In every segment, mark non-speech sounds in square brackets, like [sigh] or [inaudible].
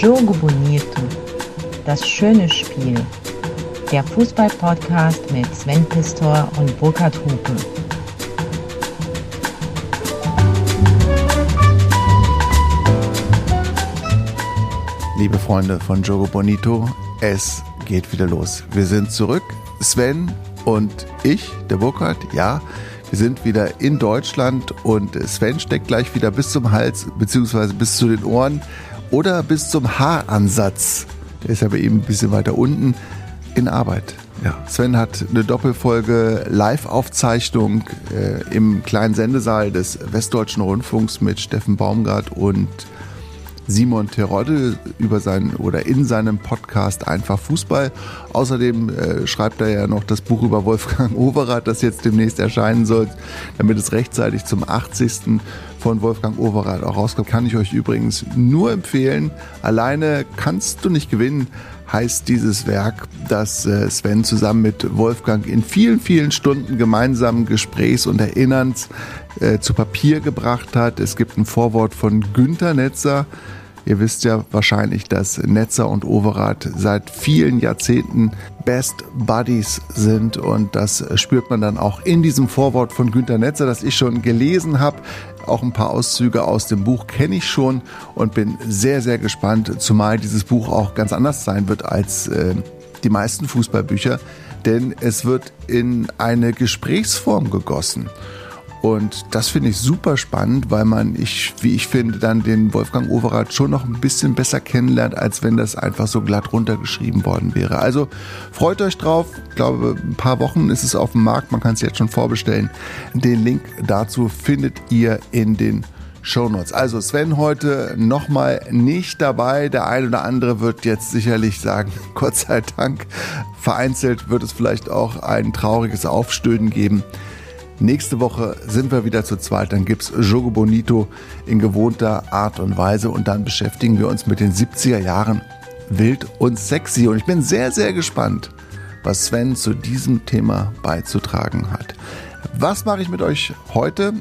Jogo Bonito, das schöne Spiel. Der Fußball-Podcast mit Sven Pistor und Burkhard Hupe. Liebe Freunde von Jogo Bonito, es geht wieder los. Wir sind zurück, Sven und ich, der Burkhard, ja, wir sind wieder in Deutschland und Sven steckt gleich wieder bis zum Hals beziehungsweise bis zu den Ohren oder bis zum Haaransatz. Der ist ja bei ihm ein bisschen weiter unten in Arbeit. Ja, Sven hat eine Doppelfolge Live-Aufzeichnung äh, im kleinen Sendesaal des Westdeutschen Rundfunks mit Steffen Baumgart und Simon Terodde über seinen oder in seinem Podcast Einfach Fußball. Außerdem äh, schreibt er ja noch das Buch über Wolfgang Overath, das jetzt demnächst erscheinen soll, damit es rechtzeitig zum 80. von Wolfgang Overath auch rauskommt. Kann ich euch übrigens nur empfehlen. Alleine kannst du nicht gewinnen heißt dieses Werk, das äh, Sven zusammen mit Wolfgang in vielen, vielen Stunden gemeinsamen Gesprächs und Erinnerns äh, zu Papier gebracht hat. Es gibt ein Vorwort von Günter Netzer, Ihr wisst ja wahrscheinlich, dass Netzer und Overath seit vielen Jahrzehnten Best Buddies sind und das spürt man dann auch in diesem Vorwort von Günter Netzer, das ich schon gelesen habe. Auch ein paar Auszüge aus dem Buch kenne ich schon und bin sehr, sehr gespannt, zumal dieses Buch auch ganz anders sein wird als äh, die meisten Fußballbücher, denn es wird in eine Gesprächsform gegossen. Und das finde ich super spannend, weil man, ich, wie ich finde, dann den Wolfgang Overath schon noch ein bisschen besser kennenlernt, als wenn das einfach so glatt runtergeschrieben worden wäre. Also freut euch drauf. Ich glaube, ein paar Wochen ist es auf dem Markt. Man kann es jetzt schon vorbestellen. Den Link dazu findet ihr in den Shownotes. Also Sven heute nochmal nicht dabei. Der ein oder andere wird jetzt sicherlich sagen, [laughs] Gott sei Dank. Vereinzelt wird es vielleicht auch ein trauriges Aufstöhnen geben. Nächste Woche sind wir wieder zu zweit. Dann gibt's Jogo Bonito in gewohnter Art und Weise. Und dann beschäftigen wir uns mit den 70er Jahren wild und sexy. Und ich bin sehr, sehr gespannt, was Sven zu diesem Thema beizutragen hat. Was mache ich mit euch heute?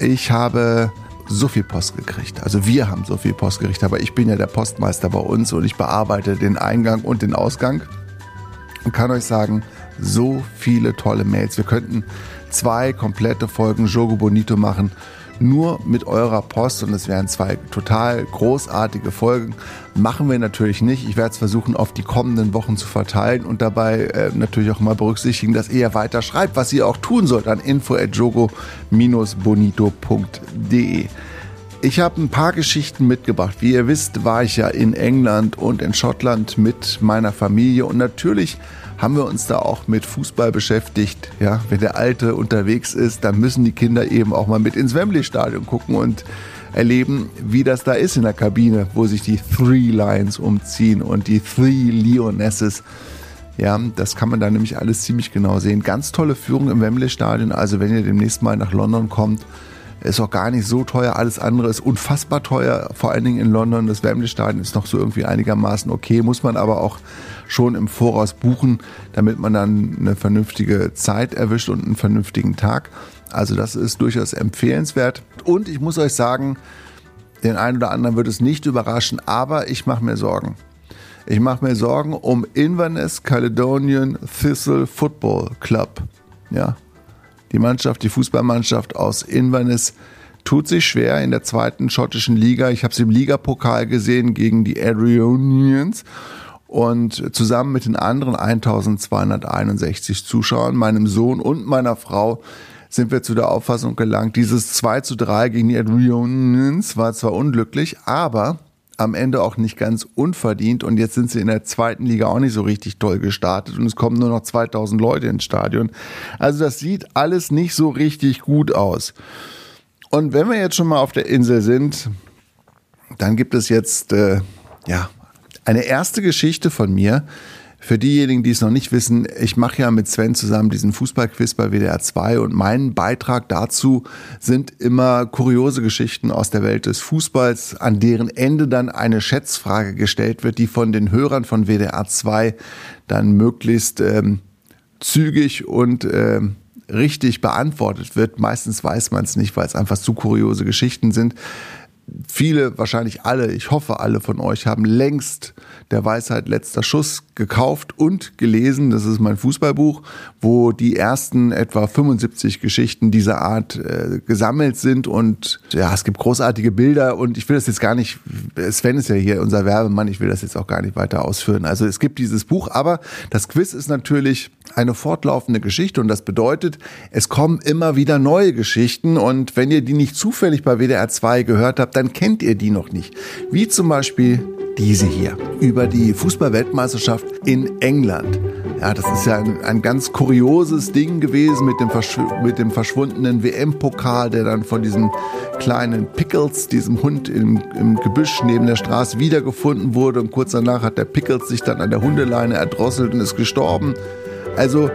Ich habe so viel Post gekriegt. Also wir haben so viel Post gekriegt, aber ich bin ja der Postmeister bei uns und ich bearbeite den Eingang und den Ausgang und kann euch sagen, so viele tolle Mails. Wir könnten zwei komplette Folgen Jogo Bonito machen, nur mit eurer Post und es wären zwei total großartige Folgen. Machen wir natürlich nicht. Ich werde es versuchen, auf die kommenden Wochen zu verteilen und dabei äh, natürlich auch mal berücksichtigen, dass ihr weiter schreibt, was ihr auch tun sollt an info@jogo-bonito.de. Ich habe ein paar Geschichten mitgebracht. Wie ihr wisst, war ich ja in England und in Schottland mit meiner Familie und natürlich haben wir uns da auch mit Fußball beschäftigt. Ja, wenn der Alte unterwegs ist, dann müssen die Kinder eben auch mal mit ins Wembley-Stadion gucken und erleben, wie das da ist in der Kabine, wo sich die Three Lions umziehen und die Three Lionesses. Ja, das kann man da nämlich alles ziemlich genau sehen. Ganz tolle Führung im Wembley-Stadion. Also wenn ihr demnächst mal nach London kommt, ist auch gar nicht so teuer. Alles andere ist unfassbar teuer, vor allen Dingen in London. Das Wembley-Stadion ist noch so irgendwie einigermaßen okay, muss man aber auch schon im Voraus buchen, damit man dann eine vernünftige Zeit erwischt und einen vernünftigen Tag. Also das ist durchaus empfehlenswert. Und ich muss euch sagen, den einen oder anderen wird es nicht überraschen, aber ich mache mir Sorgen. Ich mache mir Sorgen um Inverness Caledonian Thistle Football Club. Ja, die Mannschaft, die Fußballmannschaft aus Inverness tut sich schwer in der zweiten schottischen Liga. Ich habe sie im Ligapokal gesehen gegen die Arionians und zusammen mit den anderen 1261 Zuschauern, meinem Sohn und meiner Frau, sind wir zu der Auffassung gelangt, dieses 2 zu 3 gegen die Adrians war zwar unglücklich, aber am Ende auch nicht ganz unverdient und jetzt sind sie in der zweiten Liga auch nicht so richtig toll gestartet und es kommen nur noch 2000 Leute ins Stadion. Also das sieht alles nicht so richtig gut aus. Und wenn wir jetzt schon mal auf der Insel sind, dann gibt es jetzt äh, ja eine erste Geschichte von mir. Für diejenigen, die es noch nicht wissen, ich mache ja mit Sven zusammen diesen Fußballquiz bei WDR 2 und mein Beitrag dazu sind immer kuriose Geschichten aus der Welt des Fußballs, an deren Ende dann eine Schätzfrage gestellt wird, die von den Hörern von WDR 2 dann möglichst ähm, zügig und ähm, richtig beantwortet wird. Meistens weiß man es nicht, weil es einfach zu kuriose Geschichten sind. Viele, wahrscheinlich alle, ich hoffe alle von euch haben längst der Weisheit letzter Schuss gekauft und gelesen. Das ist mein Fußballbuch, wo die ersten etwa 75 Geschichten dieser Art äh, gesammelt sind. Und ja, es gibt großartige Bilder und ich will das jetzt gar nicht, Sven ist ja hier unser Werbemann, ich will das jetzt auch gar nicht weiter ausführen. Also es gibt dieses Buch, aber das Quiz ist natürlich eine fortlaufende Geschichte und das bedeutet, es kommen immer wieder neue Geschichten und wenn ihr die nicht zufällig bei WDR 2 gehört habt, dann kennt ihr die noch nicht. Wie zum Beispiel diese hier über die Fußballweltmeisterschaft in England. Ja, das ist ja ein, ein ganz kurioses Ding gewesen mit dem, Verschw mit dem verschwundenen WM-Pokal, der dann von diesem kleinen Pickles, diesem Hund im, im Gebüsch neben der Straße wiedergefunden wurde. Und kurz danach hat der Pickles sich dann an der Hundeleine erdrosselt und ist gestorben. Also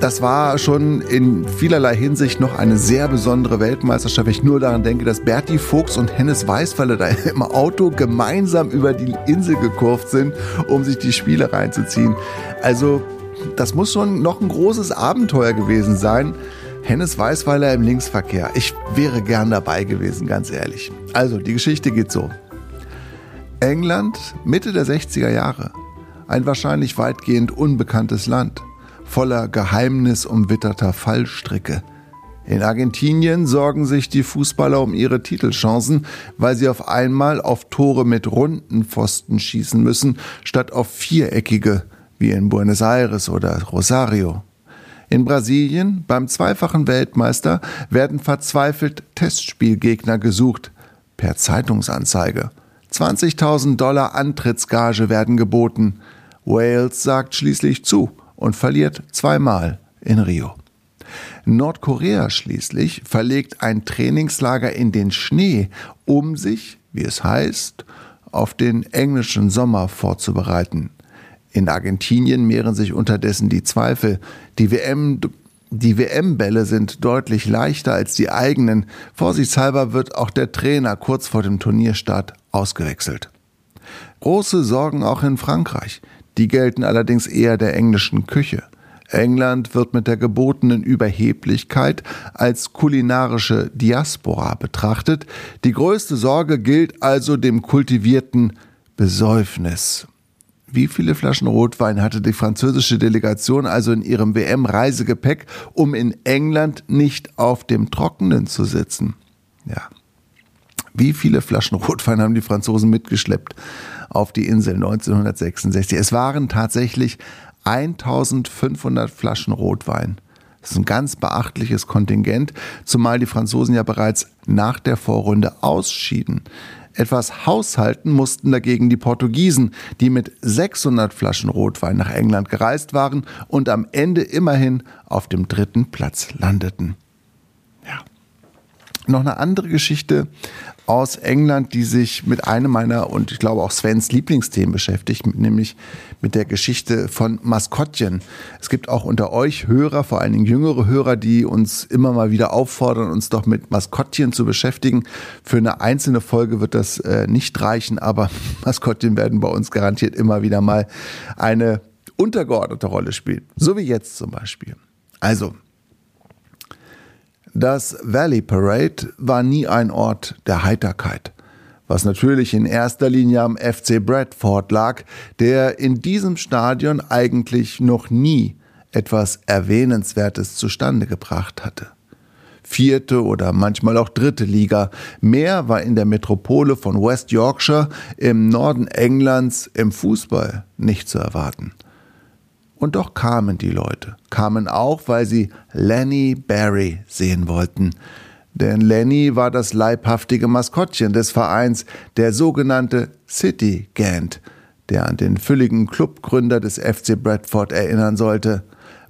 das war schon in vielerlei Hinsicht noch eine sehr besondere Weltmeisterschaft. Wenn ich nur daran denke, dass Berti Fuchs und Hennes Weißweiler da [laughs] im Auto gemeinsam über die Insel gekurvt sind, um sich die Spiele reinzuziehen. Also, das muss schon noch ein großes Abenteuer gewesen sein. Hennes Weißweiler im Linksverkehr. Ich wäre gern dabei gewesen, ganz ehrlich. Also, die Geschichte geht so. England, Mitte der 60er Jahre. Ein wahrscheinlich weitgehend unbekanntes Land voller geheimnisumwitterter Fallstricke. In Argentinien sorgen sich die Fußballer um ihre Titelchancen, weil sie auf einmal auf Tore mit runden Pfosten schießen müssen, statt auf viereckige, wie in Buenos Aires oder Rosario. In Brasilien, beim zweifachen Weltmeister, werden verzweifelt Testspielgegner gesucht, per Zeitungsanzeige. 20.000 Dollar Antrittsgage werden geboten. Wales sagt schließlich zu und verliert zweimal in Rio. Nordkorea schließlich verlegt ein Trainingslager in den Schnee, um sich, wie es heißt, auf den englischen Sommer vorzubereiten. In Argentinien mehren sich unterdessen die Zweifel. Die WM die WM-Bälle sind deutlich leichter als die eigenen. Vorsichtshalber wird auch der Trainer kurz vor dem Turnierstart ausgewechselt. Große Sorgen auch in Frankreich. Die gelten allerdings eher der englischen Küche. England wird mit der gebotenen Überheblichkeit als kulinarische Diaspora betrachtet. Die größte Sorge gilt also dem kultivierten Besäufnis. Wie viele Flaschen Rotwein hatte die französische Delegation also in ihrem WM-Reisegepäck, um in England nicht auf dem Trockenen zu sitzen? Ja. Wie viele Flaschen Rotwein haben die Franzosen mitgeschleppt? Auf die Insel 1966. Es waren tatsächlich 1500 Flaschen Rotwein. Das ist ein ganz beachtliches Kontingent, zumal die Franzosen ja bereits nach der Vorrunde ausschieden. Etwas haushalten mussten dagegen die Portugiesen, die mit 600 Flaschen Rotwein nach England gereist waren und am Ende immerhin auf dem dritten Platz landeten. Noch eine andere Geschichte aus England, die sich mit einem meiner und ich glaube auch Svens Lieblingsthemen beschäftigt, nämlich mit der Geschichte von Maskottchen. Es gibt auch unter euch Hörer, vor allen Dingen jüngere Hörer, die uns immer mal wieder auffordern, uns doch mit Maskottchen zu beschäftigen. Für eine einzelne Folge wird das äh, nicht reichen, aber [laughs] Maskottchen werden bei uns garantiert immer wieder mal eine untergeordnete Rolle spielen. So wie jetzt zum Beispiel. Also, das Valley Parade war nie ein Ort der Heiterkeit, was natürlich in erster Linie am FC Bradford lag, der in diesem Stadion eigentlich noch nie etwas Erwähnenswertes zustande gebracht hatte. Vierte oder manchmal auch dritte Liga. Mehr war in der Metropole von West Yorkshire im Norden Englands im Fußball nicht zu erwarten. Und doch kamen die Leute, kamen auch, weil sie Lenny Barry sehen wollten. Denn Lenny war das leibhaftige Maskottchen des Vereins, der sogenannte City Gant, der an den fülligen Clubgründer des FC Bradford erinnern sollte.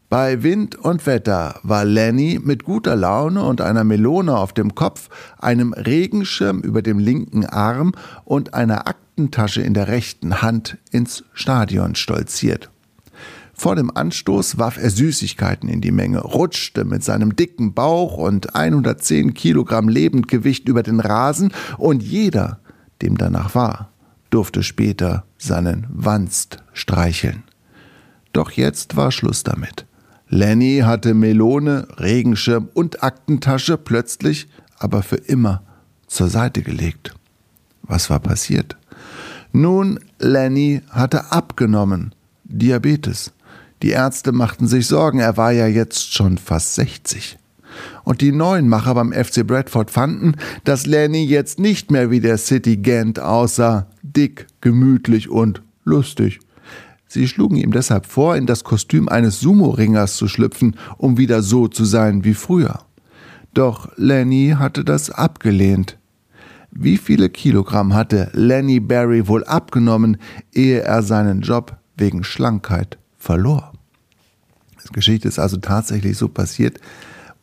Bei Wind und Wetter war Lenny mit guter Laune und einer Melone auf dem Kopf, einem Regenschirm über dem linken Arm und einer Aktentasche in der rechten Hand ins Stadion stolziert. Vor dem Anstoß warf er Süßigkeiten in die Menge, rutschte mit seinem dicken Bauch und 110 Kilogramm Lebendgewicht über den Rasen und jeder, dem danach war, durfte später seinen Wanst streicheln. Doch jetzt war Schluss damit. Lenny hatte Melone, Regenschirm und Aktentasche plötzlich, aber für immer zur Seite gelegt. Was war passiert? Nun, Lenny hatte abgenommen. Diabetes. Die Ärzte machten sich Sorgen, er war ja jetzt schon fast 60. Und die neuen Macher beim FC Bradford fanden, dass Lenny jetzt nicht mehr wie der City Gent aussah, dick, gemütlich und lustig. Sie schlugen ihm deshalb vor, in das Kostüm eines Sumo-Ringers zu schlüpfen, um wieder so zu sein wie früher. Doch Lenny hatte das abgelehnt. Wie viele Kilogramm hatte Lenny Barry wohl abgenommen, ehe er seinen Job wegen Schlankheit verlor? Geschichte ist also tatsächlich so passiert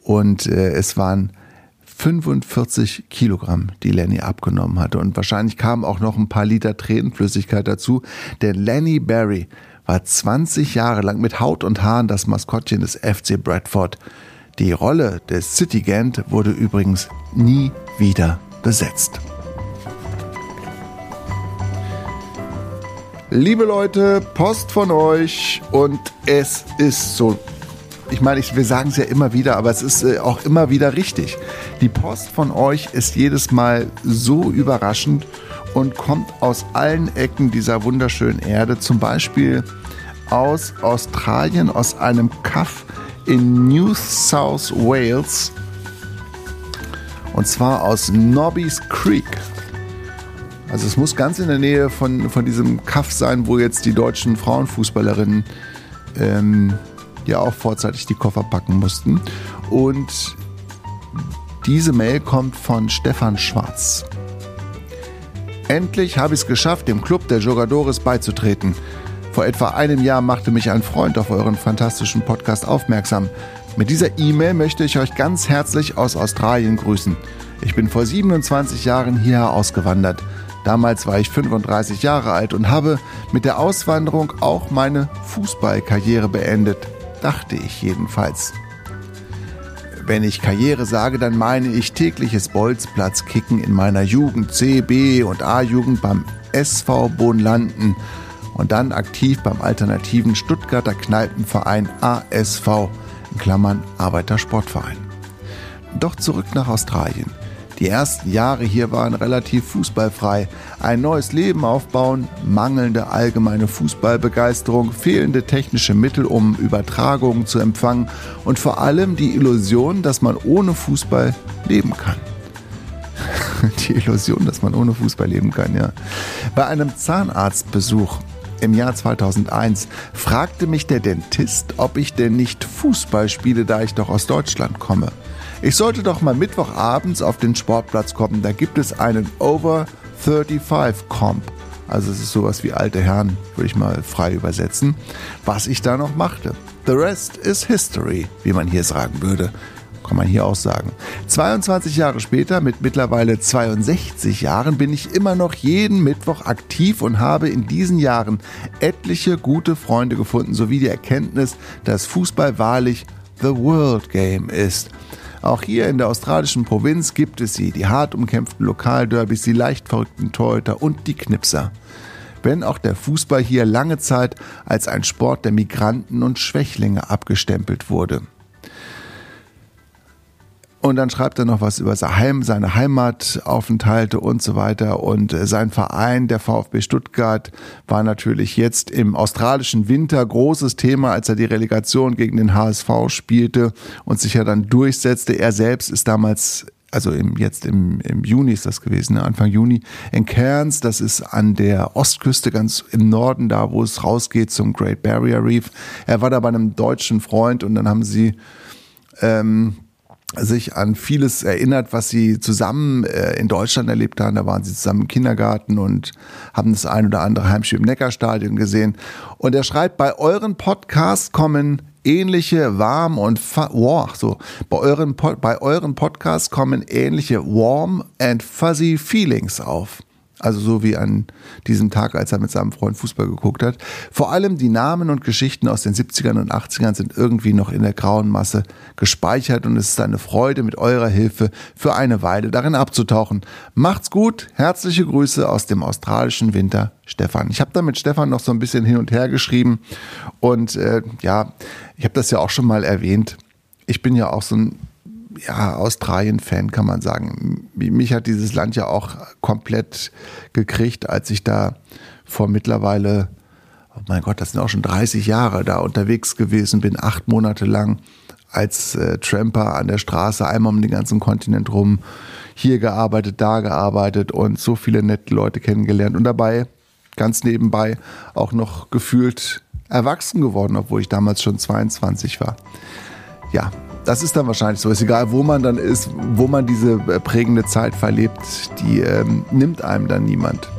und äh, es waren 45 Kilogramm, die Lenny abgenommen hatte. Und wahrscheinlich kamen auch noch ein paar Liter Tränenflüssigkeit dazu, denn Lenny Barry war 20 Jahre lang mit Haut und Haaren das Maskottchen des FC Bradford. Die Rolle des City Gant wurde übrigens nie wieder besetzt. Liebe Leute, Post von euch und es ist so ich meine, ich, wir sagen es ja immer wieder, aber es ist äh, auch immer wieder richtig. Die Post von euch ist jedes Mal so überraschend und kommt aus allen Ecken dieser wunderschönen Erde. Zum Beispiel aus Australien, aus einem Kaff in New South Wales. Und zwar aus Nobby's Creek. Also es muss ganz in der Nähe von, von diesem Kaff sein, wo jetzt die deutschen Frauenfußballerinnen ähm, ja auch vorzeitig die Koffer packen mussten. Und diese Mail kommt von Stefan Schwarz. Endlich habe ich es geschafft, dem Club der Jogadores beizutreten. Vor etwa einem Jahr machte mich ein Freund auf euren fantastischen Podcast aufmerksam. Mit dieser E-Mail möchte ich euch ganz herzlich aus Australien grüßen. Ich bin vor 27 Jahren hierher ausgewandert. Damals war ich 35 Jahre alt und habe mit der Auswanderung auch meine Fußballkarriere beendet dachte ich jedenfalls. Wenn ich Karriere sage, dann meine ich tägliches Bolzplatzkicken in meiner Jugend, C, B und A-Jugend beim SV Bohnlanden und dann aktiv beim alternativen Stuttgarter Kneipenverein ASV, in Klammern Arbeitersportverein. Doch zurück nach Australien. Die ersten Jahre hier waren relativ fußballfrei. Ein neues Leben aufbauen, mangelnde allgemeine Fußballbegeisterung, fehlende technische Mittel, um Übertragungen zu empfangen und vor allem die Illusion, dass man ohne Fußball leben kann. [laughs] Die Illusion, dass man ohne Fußball leben kann, ja. Bei einem Zahnarztbesuch im Jahr 2001 fragte mich der Dentist, ob ich denn nicht Fußball spiele, da ich doch aus Deutschland komme. Ich sollte doch mal Mittwochabends auf den Sportplatz kommen. Da gibt es einen Over 35 Comp. Also es ist sowas wie alte Herren, würde ich mal frei übersetzen. Was ich da noch machte. The rest is history, wie man hier sagen würde. Kann man hier auch sagen. 22 Jahre später, mit mittlerweile 62 Jahren, bin ich immer noch jeden Mittwoch aktiv und habe in diesen Jahren etliche gute Freunde gefunden, sowie die Erkenntnis, dass Fußball wahrlich The World Game ist. Auch hier in der australischen Provinz gibt es sie, die hart umkämpften Lokalderbys, die leicht verrückten Torhüter und die Knipser. Wenn auch der Fußball hier lange Zeit als ein Sport der Migranten und Schwächlinge abgestempelt wurde. Und dann schreibt er noch was über seine Heimataufenthalte und so weiter. Und äh, sein Verein, der VfB Stuttgart, war natürlich jetzt im australischen Winter großes Thema, als er die Relegation gegen den HSV spielte und sich ja dann durchsetzte. Er selbst ist damals also im, jetzt im, im Juni ist das gewesen, ne? Anfang Juni, in Cairns, das ist an der Ostküste ganz im Norden, da wo es rausgeht zum Great Barrier Reef. Er war da bei einem deutschen Freund und dann haben sie ähm, sich an vieles erinnert, was sie zusammen äh, in Deutschland erlebt haben. Da waren sie zusammen im Kindergarten und haben das ein oder andere Heimspiel im Neckarstadion gesehen. Und er schreibt, bei euren Podcasts kommen ähnliche warm und wow, so bei euren bei euren Podcasts kommen ähnliche warm and fuzzy Feelings auf. Also so wie an diesem Tag, als er mit seinem Freund Fußball geguckt hat. Vor allem die Namen und Geschichten aus den 70ern und 80ern sind irgendwie noch in der grauen Masse gespeichert und es ist eine Freude, mit eurer Hilfe für eine Weile darin abzutauchen. Macht's gut, herzliche Grüße aus dem australischen Winter, Stefan. Ich habe da mit Stefan noch so ein bisschen hin und her geschrieben und äh, ja, ich habe das ja auch schon mal erwähnt. Ich bin ja auch so ein ja, Australien-Fan, kann man sagen. Mich hat dieses Land ja auch komplett gekriegt, als ich da vor mittlerweile, oh mein Gott, das sind auch schon 30 Jahre da unterwegs gewesen bin, acht Monate lang als äh, Tramper an der Straße, einmal um den ganzen Kontinent rum, hier gearbeitet, da gearbeitet und so viele nette Leute kennengelernt und dabei ganz nebenbei auch noch gefühlt erwachsen geworden, obwohl ich damals schon 22 war. Ja, das ist dann wahrscheinlich so. Ist egal, wo man dann ist, wo man diese äh, prägende Zeit verlebt, die ähm, nimmt einem dann niemand.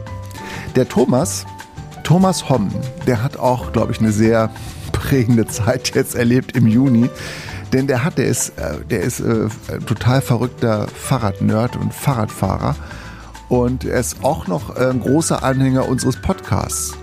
Der Thomas, Thomas Homm, der hat auch, glaube ich, eine sehr prägende Zeit jetzt erlebt im Juni. Denn der hat, der ist, äh, der ist äh, total verrückter Fahrradnerd und Fahrradfahrer. Und er ist auch noch äh, ein großer Anhänger unseres Podcasts.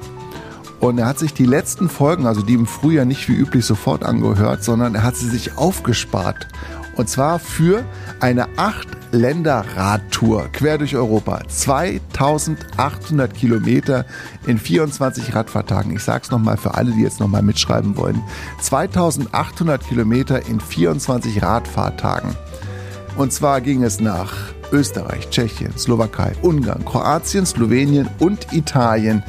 Und er hat sich die letzten Folgen, also die im Frühjahr nicht wie üblich sofort angehört, sondern er hat sie sich aufgespart. Und zwar für eine 8-Länder-Radtour quer durch Europa. 2800 Kilometer in 24 Radfahrtagen. Ich sage es nochmal für alle, die jetzt nochmal mitschreiben wollen. 2800 Kilometer in 24 Radfahrtagen. Und zwar ging es nach Österreich, Tschechien, Slowakei, Ungarn, Kroatien, Slowenien und Italien.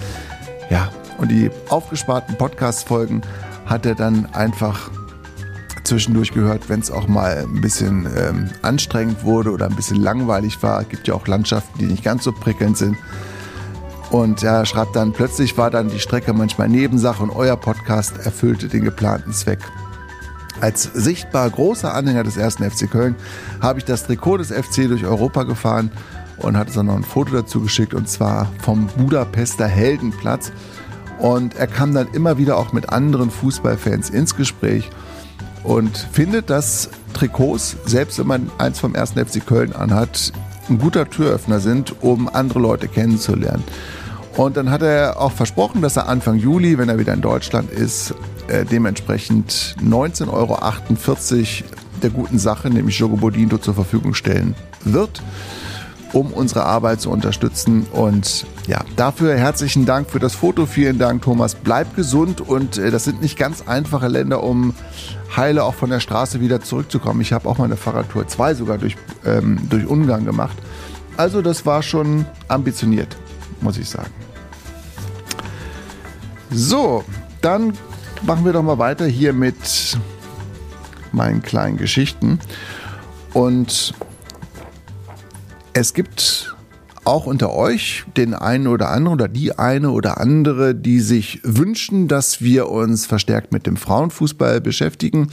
Ja, und die aufgesparten Podcast-Folgen hat er dann einfach zwischendurch gehört, wenn es auch mal ein bisschen ähm, anstrengend wurde oder ein bisschen langweilig war. Es gibt ja auch Landschaften, die nicht ganz so prickelnd sind. Und er schreibt dann, plötzlich war dann die Strecke manchmal Nebensache und euer Podcast erfüllte den geplanten Zweck. Als sichtbar großer Anhänger des ersten FC Köln habe ich das Trikot des FC durch Europa gefahren und hatte dann noch ein Foto dazu geschickt und zwar vom Budapester Heldenplatz. Und er kam dann immer wieder auch mit anderen Fußballfans ins Gespräch und findet, dass Trikots, selbst wenn man eins vom 1. FC Köln anhat, ein guter Türöffner sind, um andere Leute kennenzulernen. Und dann hat er auch versprochen, dass er Anfang Juli, wenn er wieder in Deutschland ist, äh, dementsprechend 19,48 Euro der guten Sache, nämlich Jogo Bodinto, zur Verfügung stellen wird um unsere Arbeit zu unterstützen. Und ja, dafür herzlichen Dank für das Foto. Vielen Dank, Thomas. Bleib gesund und äh, das sind nicht ganz einfache Länder, um heile auch von der Straße wieder zurückzukommen. Ich habe auch mal eine Fahrradtour, zwei sogar durch, ähm, durch Ungarn gemacht. Also das war schon ambitioniert, muss ich sagen. So, dann machen wir doch mal weiter hier mit meinen kleinen Geschichten. Und es gibt auch unter euch den einen oder anderen oder die eine oder andere, die sich wünschen, dass wir uns verstärkt mit dem Frauenfußball beschäftigen.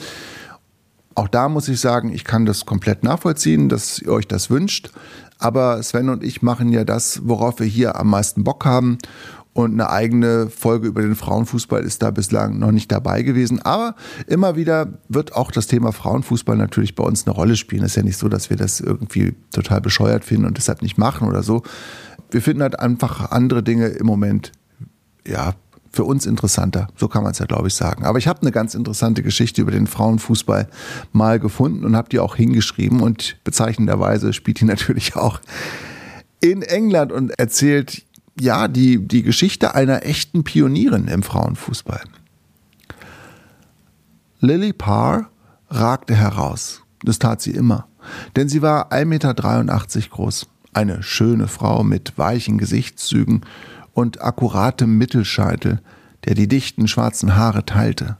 Auch da muss ich sagen, ich kann das komplett nachvollziehen, dass ihr euch das wünscht. Aber Sven und ich machen ja das, worauf wir hier am meisten Bock haben. Und eine eigene Folge über den Frauenfußball ist da bislang noch nicht dabei gewesen. Aber immer wieder wird auch das Thema Frauenfußball natürlich bei uns eine Rolle spielen. Es ist ja nicht so, dass wir das irgendwie total bescheuert finden und deshalb nicht machen oder so. Wir finden halt einfach andere Dinge im Moment, ja, für uns interessanter. So kann man es ja, glaube ich, sagen. Aber ich habe eine ganz interessante Geschichte über den Frauenfußball mal gefunden und habe die auch hingeschrieben. Und bezeichnenderweise spielt die [laughs] natürlich auch in England und erzählt ja, die, die Geschichte einer echten Pionierin im Frauenfußball. Lily Parr ragte heraus. Das tat sie immer. Denn sie war 1,83 Meter groß. Eine schöne Frau mit weichen Gesichtszügen und akkuratem Mittelscheitel, der die dichten schwarzen Haare teilte.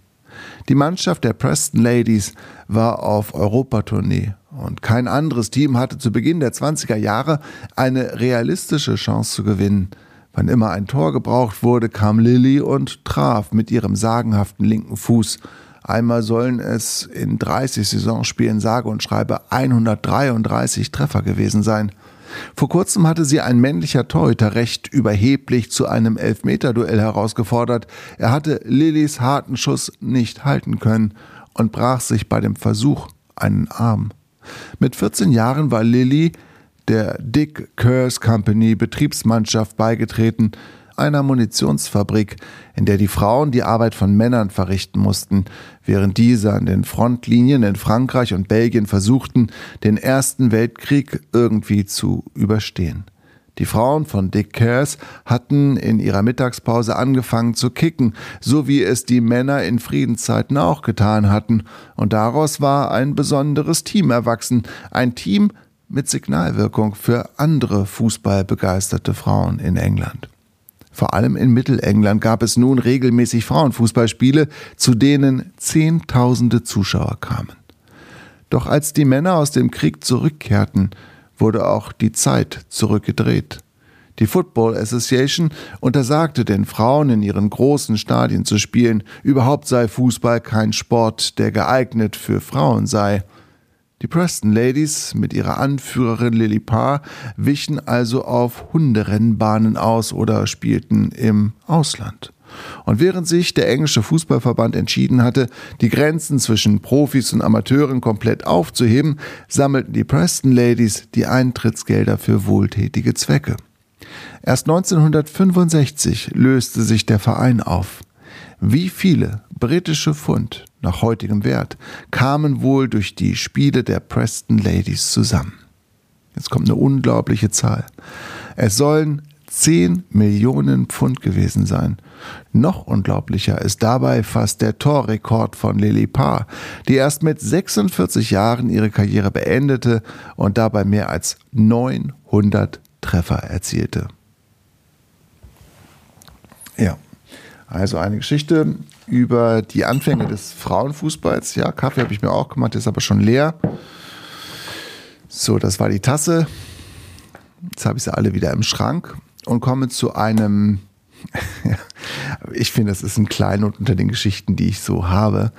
Die Mannschaft der Preston Ladies war auf Europatournee und kein anderes Team hatte zu Beginn der 20er Jahre eine realistische Chance zu gewinnen. Wann immer ein Tor gebraucht wurde, kam Lilly und traf mit ihrem sagenhaften linken Fuß. Einmal sollen es in 30 Saisonspielen sage und schreibe 133 Treffer gewesen sein. Vor kurzem hatte sie ein männlicher Torhüter recht überheblich zu einem Elfmeterduell herausgefordert. Er hatte Lillys harten Schuss nicht halten können und brach sich bei dem Versuch einen Arm. Mit 14 Jahren war Lilly der Dick Curse Company Betriebsmannschaft beigetreten, einer Munitionsfabrik, in der die Frauen die Arbeit von Männern verrichten mussten, während diese an den Frontlinien in Frankreich und Belgien versuchten, den Ersten Weltkrieg irgendwie zu überstehen. Die Frauen von Dick Cares hatten in ihrer Mittagspause angefangen zu kicken, so wie es die Männer in Friedenszeiten auch getan hatten, und daraus war ein besonderes Team erwachsen, ein Team mit Signalwirkung für andere fußballbegeisterte Frauen in England. Vor allem in Mittelengland gab es nun regelmäßig Frauenfußballspiele, zu denen Zehntausende Zuschauer kamen. Doch als die Männer aus dem Krieg zurückkehrten, wurde auch die Zeit zurückgedreht. Die Football Association untersagte den Frauen in ihren großen Stadien zu spielen, überhaupt sei Fußball kein Sport, der geeignet für Frauen sei. Die Preston Ladies mit ihrer Anführerin Lily Parr wichen also auf Hunderennbahnen aus oder spielten im Ausland. Und während sich der englische Fußballverband entschieden hatte, die Grenzen zwischen Profis und Amateuren komplett aufzuheben, sammelten die Preston Ladies die Eintrittsgelder für wohltätige Zwecke. Erst 1965 löste sich der Verein auf. Wie viele britische Pfund nach heutigem Wert kamen wohl durch die Spiele der Preston Ladies zusammen? Jetzt kommt eine unglaubliche Zahl. Es sollen 10 Millionen Pfund gewesen sein. Noch unglaublicher ist dabei fast der Torrekord von Lily Parr, die erst mit 46 Jahren ihre Karriere beendete und dabei mehr als 900 Treffer erzielte. Ja, also eine Geschichte über die Anfänge des Frauenfußballs. Ja, Kaffee habe ich mir auch gemacht, ist aber schon leer. So, das war die Tasse. Jetzt habe ich sie alle wieder im Schrank und komme zu einem, [laughs] ich finde, das ist ein Kleinod unter den Geschichten, die ich so habe.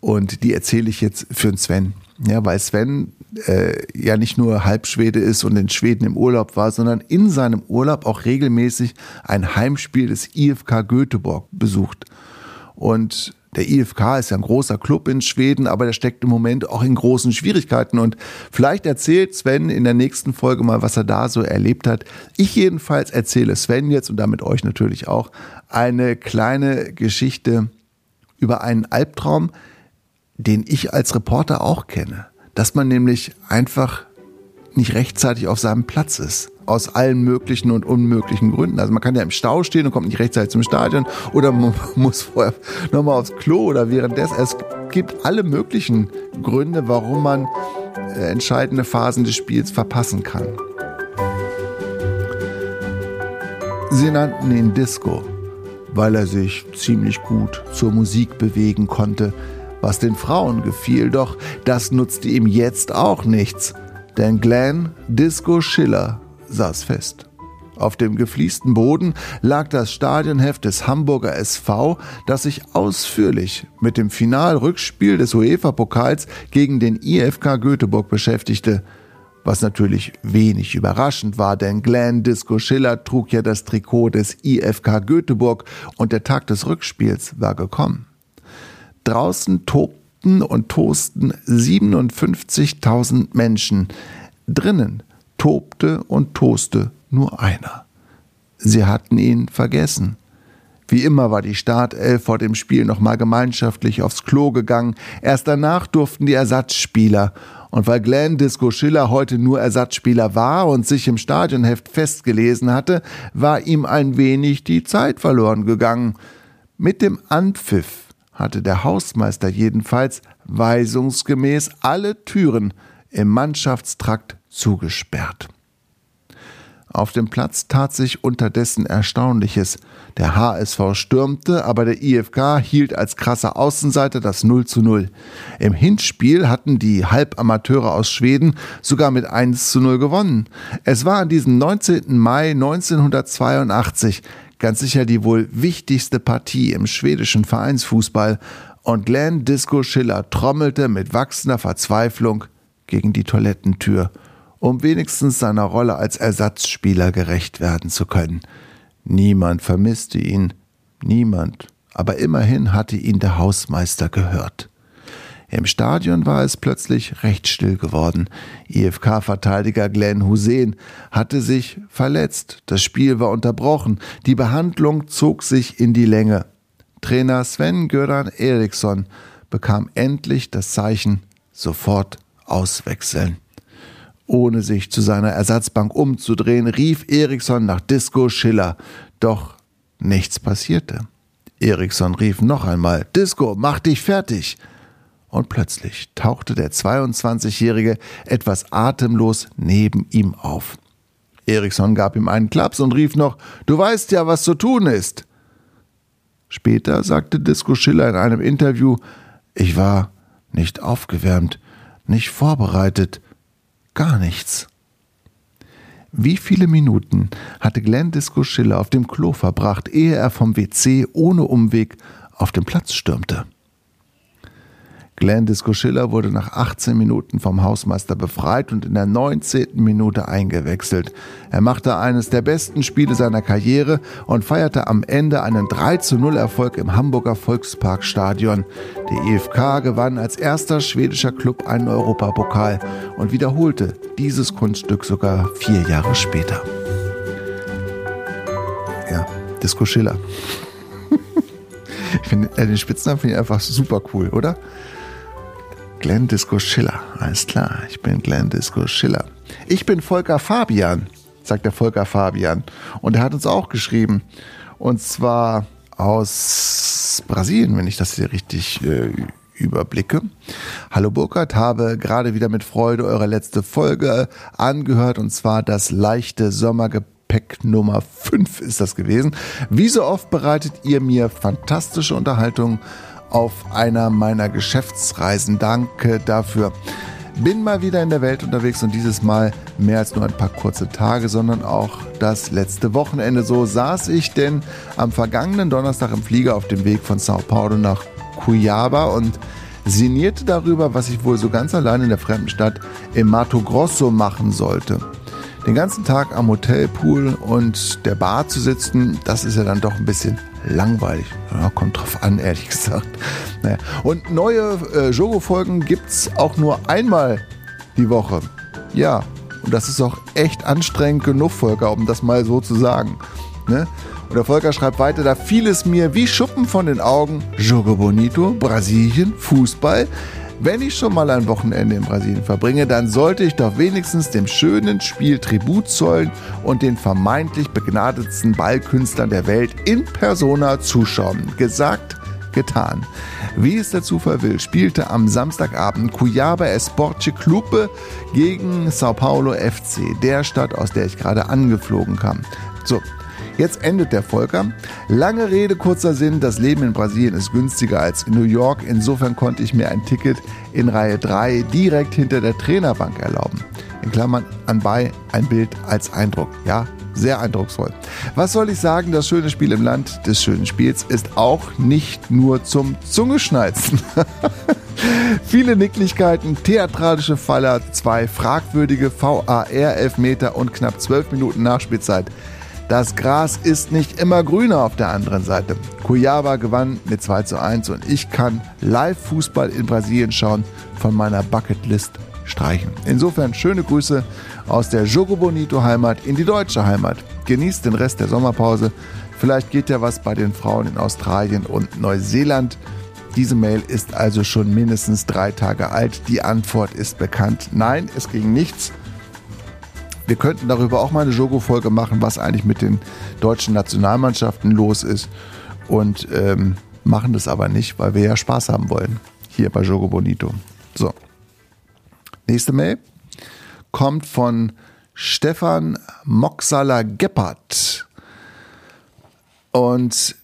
Und die erzähle ich jetzt für den Sven. Ja, weil Sven äh, ja nicht nur Halbschwede ist und in Schweden im Urlaub war, sondern in seinem Urlaub auch regelmäßig ein Heimspiel des IFK Göteborg besucht. Und der IFK ist ja ein großer Club in Schweden, aber der steckt im Moment auch in großen Schwierigkeiten. Und vielleicht erzählt Sven in der nächsten Folge mal, was er da so erlebt hat. Ich jedenfalls erzähle Sven jetzt und damit euch natürlich auch eine kleine Geschichte über einen Albtraum, den ich als Reporter auch kenne. Dass man nämlich einfach nicht rechtzeitig auf seinem Platz ist aus allen möglichen und unmöglichen Gründen. Also man kann ja im Stau stehen und kommt nicht rechtzeitig zum Stadion oder man [laughs] muss vorher nochmal aufs Klo oder währenddessen. Es gibt alle möglichen Gründe, warum man äh, entscheidende Phasen des Spiels verpassen kann. Sie nannten ihn Disco, weil er sich ziemlich gut zur Musik bewegen konnte, was den Frauen gefiel, doch das nutzte ihm jetzt auch nichts. Denn Glenn Disco Schiller saß fest. Auf dem gefliesten Boden lag das Stadionheft des Hamburger SV, das sich ausführlich mit dem Finalrückspiel des UEFA-Pokals gegen den IFK Göteborg beschäftigte. Was natürlich wenig überraschend war, denn Glenn Disco Schiller trug ja das Trikot des IFK Göteborg und der Tag des Rückspiels war gekommen. Draußen tobten und tosten 57.000 Menschen. Drinnen tobte und toste nur einer. Sie hatten ihn vergessen. Wie immer war die Startelf vor dem Spiel nochmal gemeinschaftlich aufs Klo gegangen. Erst danach durften die Ersatzspieler. Und weil Glenn Disco Schiller heute nur Ersatzspieler war und sich im Stadionheft festgelesen hatte, war ihm ein wenig die Zeit verloren gegangen. Mit dem Anpfiff hatte der Hausmeister jedenfalls weisungsgemäß alle Türen im Mannschaftstrakt zugesperrt. Auf dem Platz tat sich unterdessen Erstaunliches. Der HSV stürmte, aber der IFK hielt als krasser Außenseiter das 0 zu 0. Im Hinspiel hatten die Halbamateure aus Schweden sogar mit 1 zu 0 gewonnen. Es war an diesem 19. Mai 1982 ganz sicher die wohl wichtigste Partie im schwedischen Vereinsfußball und Glenn Disco Schiller trommelte mit wachsender Verzweiflung gegen die Toilettentür um wenigstens seiner Rolle als Ersatzspieler gerecht werden zu können. Niemand vermisste ihn, niemand, aber immerhin hatte ihn der Hausmeister gehört. Im Stadion war es plötzlich recht still geworden. IFK-Verteidiger Glenn Hussein hatte sich verletzt. Das Spiel war unterbrochen. Die Behandlung zog sich in die Länge. Trainer Sven Göran Eriksson bekam endlich das Zeichen sofort auswechseln. Ohne sich zu seiner Ersatzbank umzudrehen, rief Eriksson nach Disco Schiller. Doch nichts passierte. Eriksson rief noch einmal, Disco, mach dich fertig. Und plötzlich tauchte der 22-Jährige etwas atemlos neben ihm auf. Eriksson gab ihm einen Klaps und rief noch, Du weißt ja, was zu tun ist. Später sagte Disco Schiller in einem Interview, ich war nicht aufgewärmt, nicht vorbereitet, gar nichts. Wie viele Minuten hatte Glenn Disco Schiller auf dem Klo verbracht, ehe er vom WC ohne Umweg auf den Platz stürmte? Glenn Schiller wurde nach 18 Minuten vom Hausmeister befreit und in der 19. Minute eingewechselt. Er machte eines der besten Spiele seiner Karriere und feierte am Ende einen 3 zu 0 Erfolg im Hamburger Volksparkstadion. Die EFK gewann als erster schwedischer Club einen Europapokal und wiederholte dieses Kunststück sogar vier Jahre später. Ja, Disco Schiller. [laughs] Ich finde äh, den Spitznamen finde ich einfach super cool, oder? Glenn Disco Schiller. Alles klar, ich bin Glenn Disco Schiller. Ich bin Volker Fabian, sagt der Volker Fabian. Und er hat uns auch geschrieben. Und zwar aus Brasilien, wenn ich das hier richtig äh, überblicke. Hallo Burkhard, habe gerade wieder mit Freude eure letzte Folge angehört und zwar das leichte Sommergepäck Nummer 5 ist das gewesen. Wie so oft bereitet ihr mir fantastische Unterhaltung auf einer meiner Geschäftsreisen. Danke dafür. Bin mal wieder in der Welt unterwegs und dieses Mal mehr als nur ein paar kurze Tage, sondern auch das letzte Wochenende. So saß ich denn am vergangenen Donnerstag im Flieger auf dem Weg von Sao Paulo nach Cuiabá und sinnierte darüber, was ich wohl so ganz allein in der fremden Stadt im Mato Grosso machen sollte. Den ganzen Tag am Hotelpool und der Bar zu sitzen, das ist ja dann doch ein bisschen langweilig. Ja, kommt drauf an, ehrlich [laughs] gesagt. Naja. Und neue äh, Jogo-Folgen gibt es auch nur einmal die Woche. Ja, und das ist auch echt anstrengend genug, Volker, um das mal so zu sagen. Ne? Und der Volker schreibt weiter, da fiel es mir wie Schuppen von den Augen. Jogo Bonito, Brasilien, Fußball. Wenn ich schon mal ein Wochenende in Brasilien verbringe, dann sollte ich doch wenigstens dem schönen Spiel Tribut zollen und den vermeintlich begnadetsten Ballkünstlern der Welt in persona zuschauen. Gesagt, getan. Wie es der Zufall will, spielte am Samstagabend Cuyaba Esporte Clube gegen Sao Paulo FC, der Stadt, aus der ich gerade angeflogen kam. So, Jetzt endet der Volker. Lange Rede, kurzer Sinn, das Leben in Brasilien ist günstiger als in New York. Insofern konnte ich mir ein Ticket in Reihe 3 direkt hinter der Trainerbank erlauben. In Klammern anbei ein Bild als Eindruck. Ja, sehr eindrucksvoll. Was soll ich sagen? Das schöne Spiel im Land des schönen Spiels ist auch nicht nur zum Zungeschnalzen. [laughs] Viele Nicklichkeiten, theatralische Faller, zwei fragwürdige VAR-Elfmeter und knapp zwölf Minuten Nachspielzeit. Das Gras ist nicht immer grüner auf der anderen Seite. Cuiabá gewann mit 2 zu 1 und ich kann Live-Fußball in Brasilien schauen, von meiner Bucketlist streichen. Insofern schöne Grüße aus der Jogo Bonito Heimat in die deutsche Heimat. Genießt den Rest der Sommerpause. Vielleicht geht ja was bei den Frauen in Australien und Neuseeland. Diese Mail ist also schon mindestens drei Tage alt. Die Antwort ist bekannt. Nein, es ging nichts. Wir könnten darüber auch mal eine Jogo-Folge machen, was eigentlich mit den deutschen Nationalmannschaften los ist. Und ähm, machen das aber nicht, weil wir ja Spaß haben wollen. Hier bei Jogo Bonito. So. Nächste Mail kommt von Stefan Moxala Geppert. Und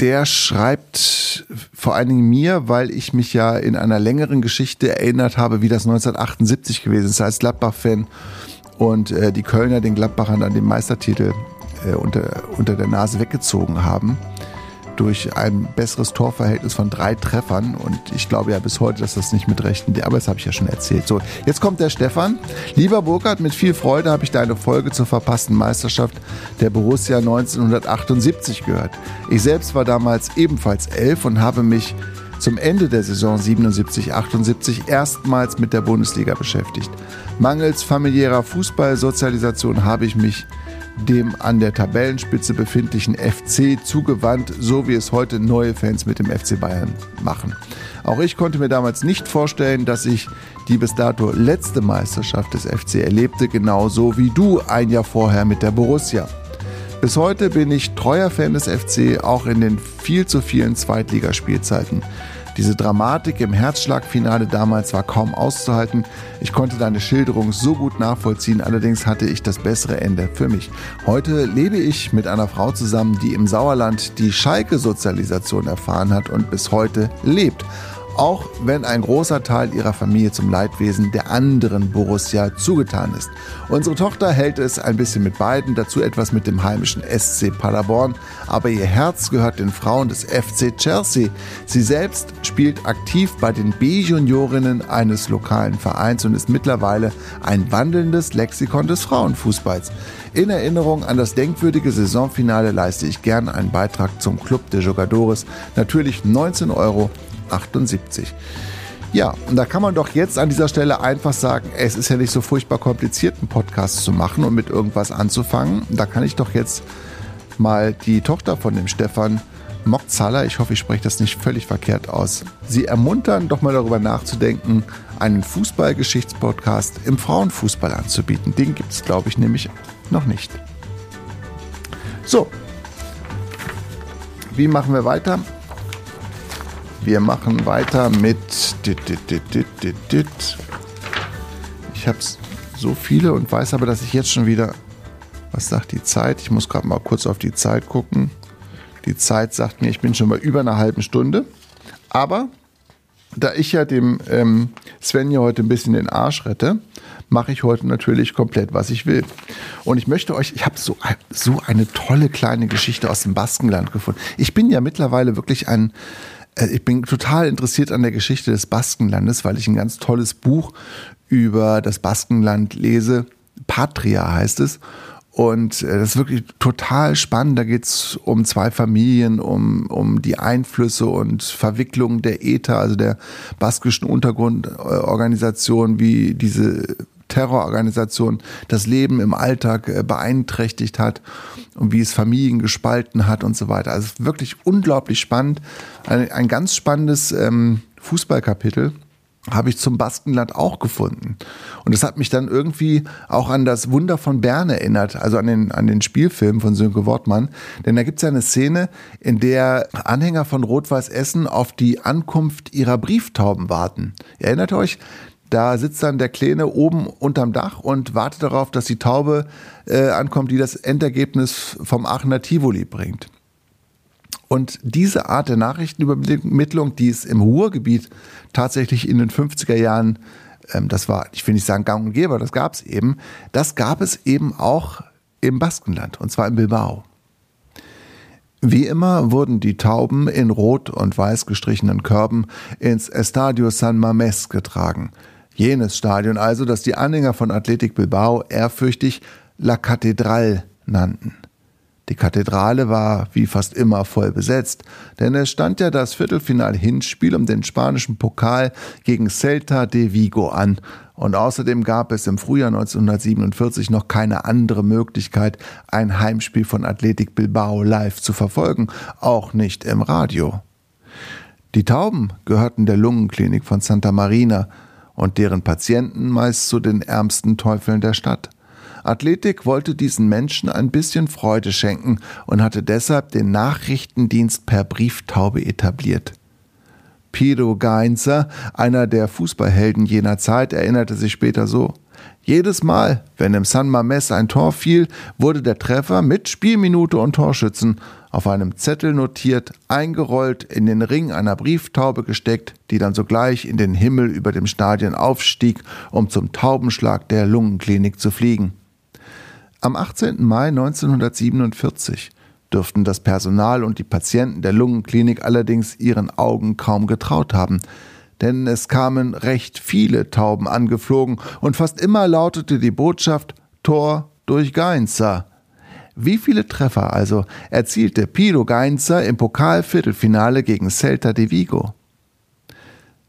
der schreibt vor allen Dingen mir, weil ich mich ja in einer längeren Geschichte erinnert habe, wie das 1978 gewesen ist, als Gladbach-Fan und äh, die Kölner den Gladbachern dann den Meistertitel äh, unter, unter der Nase weggezogen haben durch ein besseres Torverhältnis von drei Treffern. Und ich glaube ja bis heute, dass das nicht mit Rechten, aber das habe ich ja schon erzählt. So, jetzt kommt der Stefan. Lieber Burkhard, mit viel Freude habe ich deine Folge zur verpassten Meisterschaft der Borussia 1978 gehört. Ich selbst war damals ebenfalls elf und habe mich zum Ende der Saison 77-78 erstmals mit der Bundesliga beschäftigt. Mangels familiärer Fußballsozialisation habe ich mich dem an der Tabellenspitze befindlichen FC zugewandt, so wie es heute neue Fans mit dem FC Bayern machen. Auch ich konnte mir damals nicht vorstellen, dass ich die bis dato letzte Meisterschaft des FC erlebte, genauso wie du ein Jahr vorher mit der Borussia. Bis heute bin ich treuer Fan des FC, auch in den viel zu vielen Zweitligaspielzeiten. Diese Dramatik im Herzschlagfinale damals war kaum auszuhalten. Ich konnte deine Schilderung so gut nachvollziehen, allerdings hatte ich das bessere Ende für mich. Heute lebe ich mit einer Frau zusammen, die im Sauerland die Schalke-Sozialisation erfahren hat und bis heute lebt auch wenn ein großer Teil ihrer Familie zum Leidwesen der anderen Borussia zugetan ist. Unsere Tochter hält es ein bisschen mit beiden, dazu etwas mit dem heimischen SC Paderborn, aber ihr Herz gehört den Frauen des FC Chelsea. Sie selbst spielt aktiv bei den B-Juniorinnen eines lokalen Vereins und ist mittlerweile ein wandelndes Lexikon des Frauenfußballs. In Erinnerung an das denkwürdige Saisonfinale leiste ich gern einen Beitrag zum Club de Jogadores. Natürlich 19 Euro 78. Ja, und da kann man doch jetzt an dieser Stelle einfach sagen, es ist ja nicht so furchtbar kompliziert, einen Podcast zu machen und mit irgendwas anzufangen. Da kann ich doch jetzt mal die Tochter von dem Stefan Mokzala, ich hoffe, ich spreche das nicht völlig verkehrt aus, sie ermuntern, doch mal darüber nachzudenken, einen Fußballgeschichtspodcast im Frauenfußball anzubieten. Den gibt es, glaube ich, nämlich noch nicht. So, wie machen wir weiter? Wir machen weiter mit. Ich habe so viele und weiß aber, dass ich jetzt schon wieder. Was sagt die Zeit? Ich muss gerade mal kurz auf die Zeit gucken. Die Zeit sagt mir, ich bin schon mal über einer halben Stunde. Aber da ich ja dem ähm, Sven ja heute ein bisschen den Arsch rette, mache ich heute natürlich komplett, was ich will. Und ich möchte euch, ich habe so, so eine tolle kleine Geschichte aus dem Baskenland gefunden. Ich bin ja mittlerweile wirklich ein, ich bin total interessiert an der Geschichte des Baskenlandes, weil ich ein ganz tolles Buch über das Baskenland lese. Patria heißt es. Und äh, das ist wirklich total spannend. Da geht es um zwei Familien, um, um die Einflüsse und Verwicklungen der ETA, also der baskischen Untergrundorganisation, wie diese Terrororganisation das Leben im Alltag äh, beeinträchtigt hat und wie es Familien gespalten hat und so weiter. Also wirklich unglaublich spannend. Ein, ein ganz spannendes ähm, Fußballkapitel habe ich zum Baskenland auch gefunden. Und das hat mich dann irgendwie auch an das Wunder von Bern erinnert, also an den, an den Spielfilm von Sönke Wortmann. Denn da gibt es ja eine Szene, in der Anhänger von Rot-Weiß Essen auf die Ankunft ihrer Brieftauben warten. Erinnert euch? Da sitzt dann der Kleine oben unterm Dach und wartet darauf, dass die Taube äh, ankommt, die das Endergebnis vom Aachener Tivoli bringt. Und diese Art der Nachrichtenübermittlung, die es im Ruhrgebiet tatsächlich in den 50er Jahren, ähm, das war, ich will nicht sagen gang und gäbe, das gab es eben, das gab es eben auch im Baskenland, und zwar in Bilbao. Wie immer wurden die Tauben in rot und weiß gestrichenen Körben ins Estadio San Mamés getragen. Jenes Stadion also, das die Anhänger von Athletic Bilbao ehrfürchtig La Catedral nannten. Die Kathedrale war wie fast immer voll besetzt, denn es stand ja das Viertelfinal-Hinspiel um den spanischen Pokal gegen Celta de Vigo an. Und außerdem gab es im Frühjahr 1947 noch keine andere Möglichkeit, ein Heimspiel von Athletic Bilbao live zu verfolgen, auch nicht im Radio. Die Tauben gehörten der Lungenklinik von Santa Marina, und deren Patienten meist zu den ärmsten Teufeln der Stadt. Athletik wollte diesen Menschen ein bisschen Freude schenken und hatte deshalb den Nachrichtendienst per Brieftaube etabliert. Pido Geinzer, einer der Fußballhelden jener Zeit, erinnerte sich später so: Jedes Mal, wenn im San Mames ein Tor fiel, wurde der Treffer mit Spielminute und Torschützen auf einem Zettel notiert, eingerollt, in den Ring einer Brieftaube gesteckt, die dann sogleich in den Himmel über dem Stadion aufstieg, um zum Taubenschlag der Lungenklinik zu fliegen. Am 18. Mai 1947 dürften das Personal und die Patienten der Lungenklinik allerdings ihren Augen kaum getraut haben, denn es kamen recht viele Tauben angeflogen und fast immer lautete die Botschaft Tor durch Geinzer. Wie viele Treffer also erzielte Piro Geinzer im Pokalviertelfinale gegen Celta de Vigo?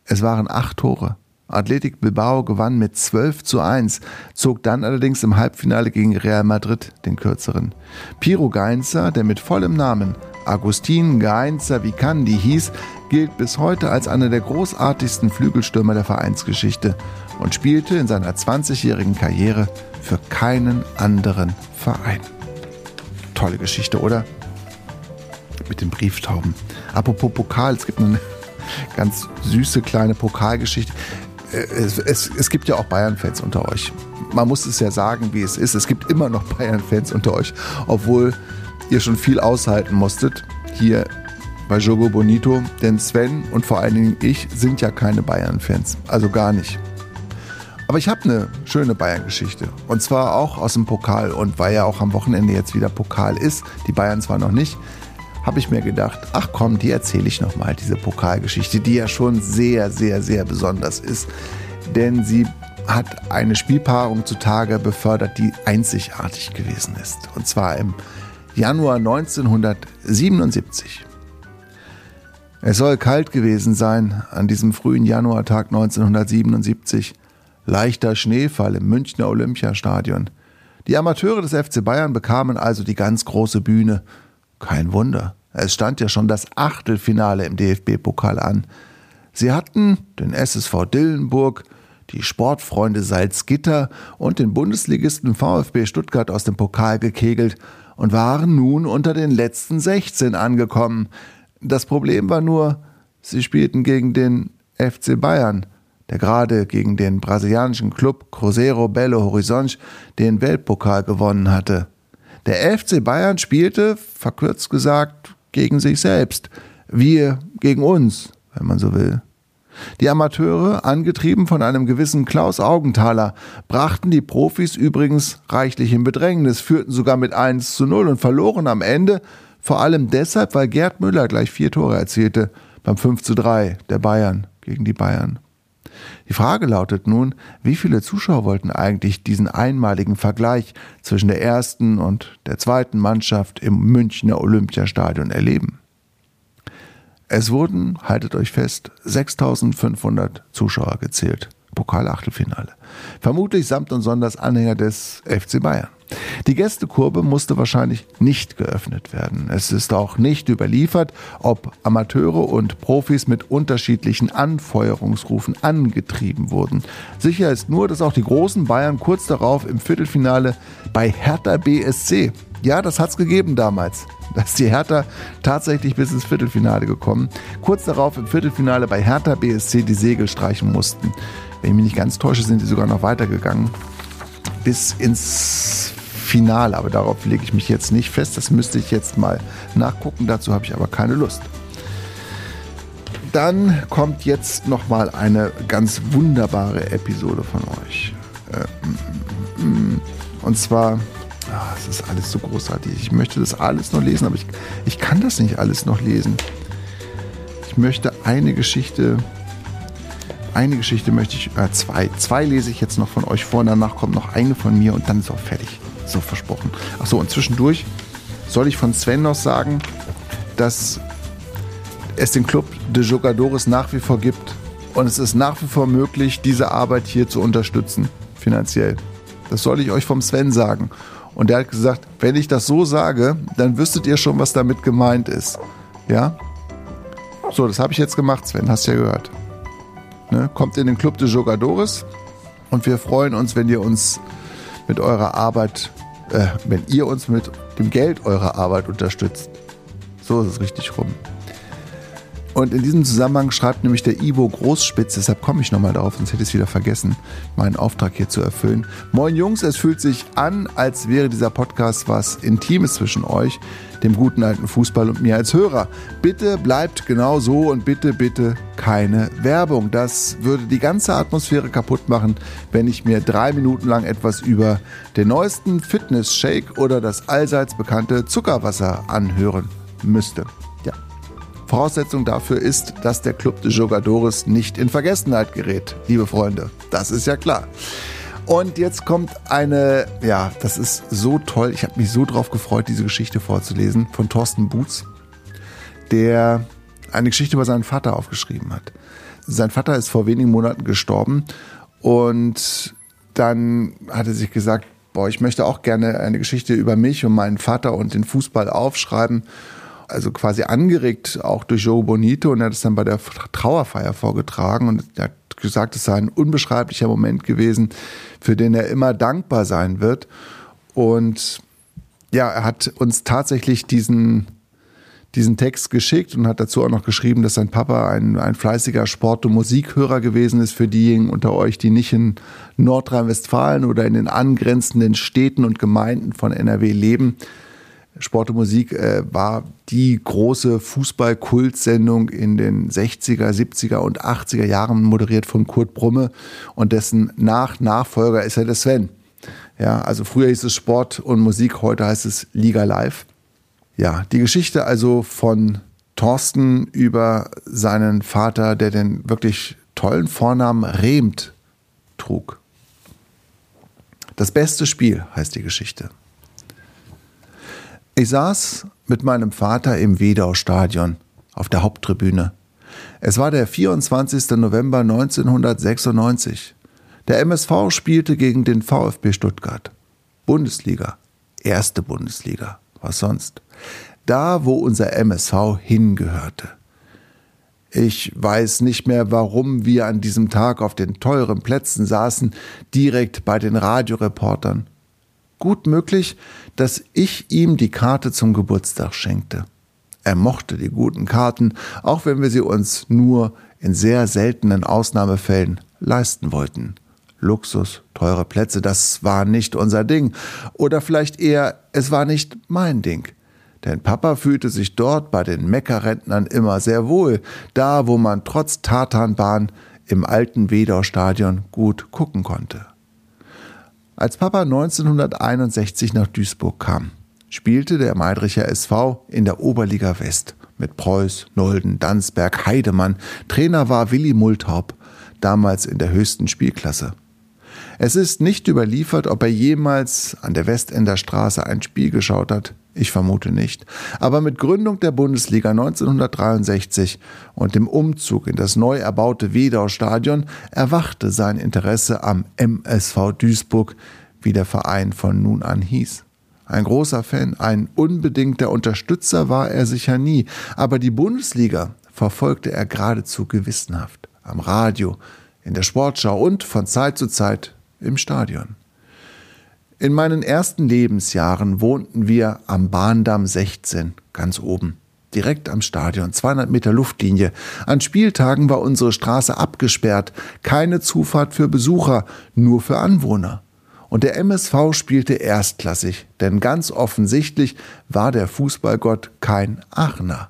Es waren acht Tore. Athletic Bilbao gewann mit 12 zu 1, zog dann allerdings im Halbfinale gegen Real Madrid den kürzeren. Piro Geinzer, der mit vollem Namen Agustin Geinzer Vicandi hieß, gilt bis heute als einer der großartigsten Flügelstürmer der Vereinsgeschichte und spielte in seiner 20-jährigen Karriere für keinen anderen Verein. Tolle Geschichte, oder? Mit den Brieftauben. Apropos Pokal, es gibt eine [laughs] ganz süße kleine Pokalgeschichte. Äh, es, es, es gibt ja auch Bayern-Fans unter euch. Man muss es ja sagen, wie es ist. Es gibt immer noch Bayern-Fans unter euch, obwohl ihr schon viel aushalten musstet hier bei Jogo Bonito, denn Sven und vor allen Dingen ich sind ja keine Bayern-Fans, also gar nicht. Aber ich habe eine schöne Bayern-Geschichte und zwar auch aus dem Pokal und weil ja auch am Wochenende jetzt wieder Pokal ist, die Bayern zwar noch nicht, habe ich mir gedacht, ach komm, die erzähle ich nochmal, diese Pokalgeschichte, die ja schon sehr, sehr, sehr besonders ist, denn sie hat eine Spielpaarung zutage befördert, die einzigartig gewesen ist. Und zwar im Januar 1977. Es soll kalt gewesen sein an diesem frühen Januartag 1977. Leichter Schneefall im Münchner Olympiastadion. Die Amateure des FC Bayern bekamen also die ganz große Bühne. Kein Wunder. Es stand ja schon das Achtelfinale im DFB-Pokal an. Sie hatten den SSV Dillenburg, die Sportfreunde Salzgitter und den Bundesligisten VfB Stuttgart aus dem Pokal gekegelt und waren nun unter den letzten 16 angekommen. Das Problem war nur, sie spielten gegen den FC Bayern, der gerade gegen den brasilianischen Club Cruzeiro Belo Horizonte den Weltpokal gewonnen hatte. Der FC Bayern spielte, verkürzt gesagt, gegen sich selbst. Wir gegen uns, wenn man so will. Die Amateure, angetrieben von einem gewissen Klaus Augenthaler, brachten die Profis übrigens reichlich in Bedrängnis, führten sogar mit 1 zu 0 und verloren am Ende, vor allem deshalb, weil Gerd Müller gleich vier Tore erzielte beim 5 zu 3 der Bayern gegen die Bayern. Die Frage lautet nun, wie viele Zuschauer wollten eigentlich diesen einmaligen Vergleich zwischen der ersten und der zweiten Mannschaft im Münchner Olympiastadion erleben? Es wurden, haltet euch fest, 6500 Zuschauer gezählt. Pokalachtelfinale. Vermutlich samt und sonders Anhänger des FC Bayern. Die Gästekurve musste wahrscheinlich nicht geöffnet werden. Es ist auch nicht überliefert, ob Amateure und Profis mit unterschiedlichen Anfeuerungsrufen angetrieben wurden. Sicher ist nur, dass auch die großen Bayern kurz darauf im Viertelfinale bei Hertha BSC ja, das hat es gegeben damals. [laughs] Da ist die Hertha tatsächlich bis ins Viertelfinale gekommen. Kurz darauf im Viertelfinale bei Hertha BSC die Segel streichen mussten. Wenn ich mich nicht ganz täusche, sind die sogar noch weitergegangen. Bis ins Finale. Aber darauf lege ich mich jetzt nicht fest. Das müsste ich jetzt mal nachgucken. Dazu habe ich aber keine Lust. Dann kommt jetzt noch mal eine ganz wunderbare Episode von euch. Äh, mm, mm, mm. Und zwar Ah, es ist alles so großartig. Ich möchte das alles noch lesen, aber ich, ich kann das nicht alles noch lesen. Ich möchte eine Geschichte, eine Geschichte möchte ich, äh, zwei, zwei lese ich jetzt noch von euch vor danach kommt noch eine von mir und dann ist auch fertig. So versprochen. Achso, und zwischendurch soll ich von Sven noch sagen, dass es den Club de Jogadores nach wie vor gibt und es ist nach wie vor möglich, diese Arbeit hier zu unterstützen, finanziell. Das soll ich euch vom Sven sagen. Und der hat gesagt, wenn ich das so sage, dann wüsstet ihr schon, was damit gemeint ist. Ja? So, das habe ich jetzt gemacht, Sven, hast ja gehört. Ne? Kommt in den Club de Jogadores und wir freuen uns, wenn ihr uns mit eurer Arbeit, äh, wenn ihr uns mit dem Geld eurer Arbeit unterstützt. So ist es richtig rum. Und in diesem Zusammenhang schreibt nämlich der Ivo Großspitz, deshalb komme ich nochmal darauf, sonst hätte ich es wieder vergessen, meinen Auftrag hier zu erfüllen. Moin Jungs, es fühlt sich an, als wäre dieser Podcast was Intimes zwischen euch, dem guten alten Fußball und mir als Hörer. Bitte bleibt genau so und bitte, bitte keine Werbung. Das würde die ganze Atmosphäre kaputt machen, wenn ich mir drei Minuten lang etwas über den neuesten Fitness-Shake oder das allseits bekannte Zuckerwasser anhören müsste. Voraussetzung dafür ist, dass der Club de Jogadores nicht in Vergessenheit gerät, liebe Freunde. Das ist ja klar. Und jetzt kommt eine, ja, das ist so toll. Ich habe mich so drauf gefreut, diese Geschichte vorzulesen von Thorsten Boots, der eine Geschichte über seinen Vater aufgeschrieben hat. sein Vater ist vor wenigen Monaten gestorben und dann hat er sich gesagt, boah, ich möchte auch gerne eine Geschichte über mich und meinen Vater und den Fußball aufschreiben. Also quasi angeregt auch durch Joe Bonito und er hat es dann bei der Trauerfeier vorgetragen und er hat gesagt, es sei ein unbeschreiblicher Moment gewesen, für den er immer dankbar sein wird. Und ja, er hat uns tatsächlich diesen diesen Text geschickt und hat dazu auch noch geschrieben, dass sein Papa ein, ein fleißiger Sport- und Musikhörer gewesen ist für diejenigen unter euch, die nicht in Nordrhein-Westfalen oder in den angrenzenden Städten und Gemeinden von NRW leben. Sport und Musik äh, war die große Fußball-Kultsendung in den 60er, 70er und 80er Jahren, moderiert von Kurt Brumme und dessen Nach-Nachfolger ist ja der Sven. Ja, also früher hieß es Sport und Musik, heute heißt es Liga Live. Ja, die Geschichte also von Thorsten über seinen Vater, der den wirklich tollen Vornamen Rehmt trug. Das beste Spiel heißt die Geschichte. Ich saß mit meinem Vater im Wedau-Stadion auf der Haupttribüne. Es war der 24. November 1996. Der MSV spielte gegen den VfB Stuttgart. Bundesliga, erste Bundesliga, was sonst? da, wo unser MSV hingehörte. Ich weiß nicht mehr, warum wir an diesem Tag auf den teuren Plätzen saßen, direkt bei den Radioreportern. Gut möglich, dass ich ihm die Karte zum Geburtstag schenkte. Er mochte die guten Karten, auch wenn wir sie uns nur in sehr seltenen Ausnahmefällen leisten wollten. Luxus, teure Plätze, das war nicht unser Ding. Oder vielleicht eher, es war nicht mein Ding. Denn Papa fühlte sich dort bei den Meckerrentnern immer sehr wohl, da wo man trotz Tatanbahn im alten Wedau-Stadion gut gucken konnte. Als Papa 1961 nach Duisburg kam, spielte der Meidricher SV in der Oberliga West mit Preuß, Nolden, Danzberg, Heidemann. Trainer war Willi Multhaup, damals in der höchsten Spielklasse. Es ist nicht überliefert, ob er jemals an der Westender Straße ein Spiel geschaut hat. Ich vermute nicht. Aber mit Gründung der Bundesliga 1963 und dem Umzug in das neu erbaute Wedau-Stadion erwachte sein Interesse am MSV Duisburg, wie der Verein von nun an hieß. Ein großer Fan, ein unbedingter Unterstützer war er sicher nie, aber die Bundesliga verfolgte er geradezu gewissenhaft. Am Radio, in der Sportschau und von Zeit zu Zeit im Stadion. In meinen ersten Lebensjahren wohnten wir am Bahndamm 16, ganz oben, direkt am Stadion, 200 Meter Luftlinie. An Spieltagen war unsere Straße abgesperrt, keine Zufahrt für Besucher, nur für Anwohner. Und der MSV spielte erstklassig, denn ganz offensichtlich war der Fußballgott kein Aachener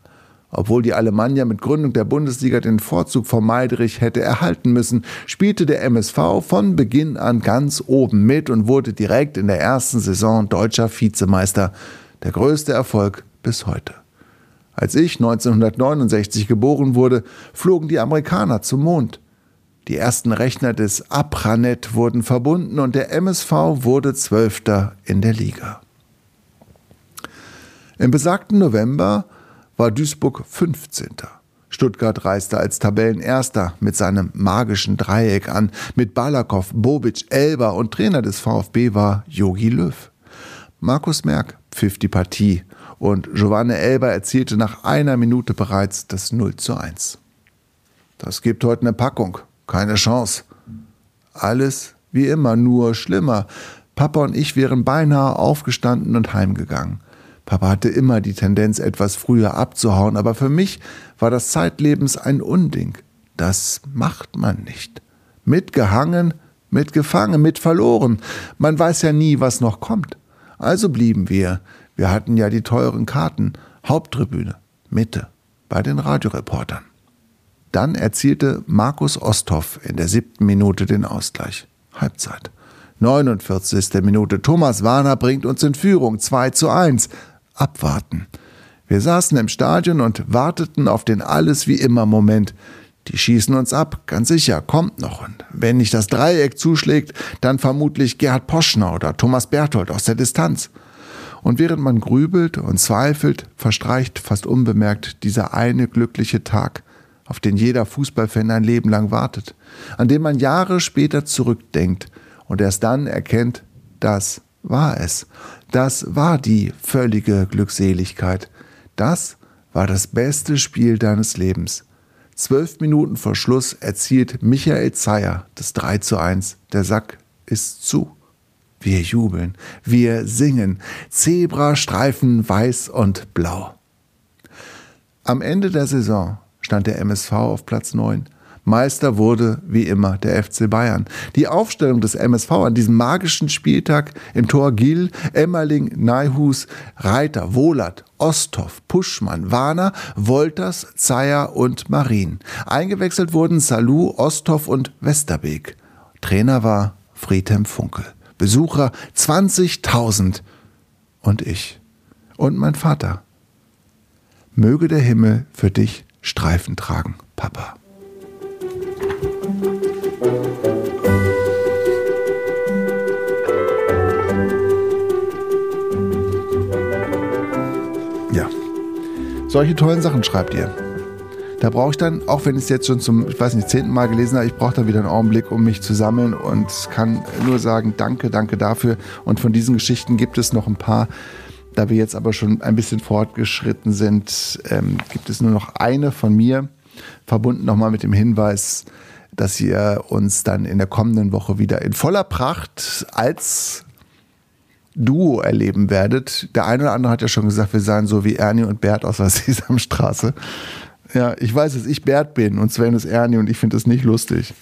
obwohl die Alemannia mit Gründung der Bundesliga den Vorzug vor Meidrich hätte erhalten müssen, spielte der MSV von Beginn an ganz oben mit und wurde direkt in der ersten Saison deutscher Vizemeister. Der größte Erfolg bis heute. Als ich 1969 geboren wurde, flogen die Amerikaner zum Mond. Die ersten Rechner des Apranet wurden verbunden und der MSV wurde Zwölfter in der Liga. Im besagten November war Duisburg 15. Stuttgart reiste als Tabellenerster mit seinem magischen Dreieck an. Mit Balakow, Bobic, Elber und Trainer des VfB war Jogi Löw. Markus Merck pfiff die Partie und Giovanni Elber erzielte nach einer Minute bereits das 0 zu 1. Das gibt heute eine Packung, keine Chance. Alles wie immer, nur schlimmer. Papa und ich wären beinahe aufgestanden und heimgegangen. Papa hatte immer die Tendenz, etwas früher abzuhauen, aber für mich war das Zeitlebens ein Unding. Das macht man nicht. Mitgehangen, mitgefangen, mit verloren. Man weiß ja nie, was noch kommt. Also blieben wir. Wir hatten ja die teuren Karten. Haupttribüne, Mitte, bei den Radioreportern. Dann erzielte Markus Osthoff in der siebten Minute den Ausgleich. Halbzeit. 49. Minute. Thomas Warner bringt uns in Führung 2 zu 1 abwarten. Wir saßen im Stadion und warteten auf den alles wie immer Moment. Die schießen uns ab, ganz sicher, kommt noch. Und wenn nicht das Dreieck zuschlägt, dann vermutlich Gerhard Poschner oder Thomas Berthold aus der Distanz. Und während man grübelt und zweifelt, verstreicht fast unbemerkt dieser eine glückliche Tag. auf den jeder Fußballfan ein Leben lang wartet, an den man Jahre später zurückdenkt und erst dann erkennt, das war es. Das war die völlige Glückseligkeit. Das war das beste Spiel deines Lebens. Zwölf Minuten vor Schluss erzielt Michael Zeyer das 3 zu 1. Der Sack ist zu. Wir jubeln, wir singen. Zebrastreifen weiß und blau. Am Ende der Saison stand der MSV auf Platz 9. Meister wurde wie immer der FC Bayern. Die Aufstellung des MSV an diesem magischen Spieltag im Tor Gil, Emmerling, Neihus, Reiter, Wohlert, Osthoff, Puschmann, Warner, Wolters, Zeyer und Marin. Eingewechselt wurden Salou, Osthoff und Westerbeek. Trainer war Friedhelm Funkel. Besucher 20.000 und ich und mein Vater. Möge der Himmel für dich Streifen tragen, Papa. Solche tollen Sachen schreibt ihr. Da brauche ich dann, auch wenn ich es jetzt schon zum, ich weiß nicht, zehnten Mal gelesen habe, ich brauche da wieder einen Augenblick, um mich zu sammeln und kann nur sagen, danke, danke dafür. Und von diesen Geschichten gibt es noch ein paar. Da wir jetzt aber schon ein bisschen fortgeschritten sind, ähm, gibt es nur noch eine von mir, verbunden nochmal mit dem Hinweis, dass ihr uns dann in der kommenden Woche wieder in voller Pracht als Duo erleben werdet. Der eine oder andere hat ja schon gesagt, wir seien so wie Ernie und Bert aus der [laughs] Sesamstraße. Ja, ich weiß, dass ich Bert bin und Sven ist Ernie und ich finde es nicht lustig.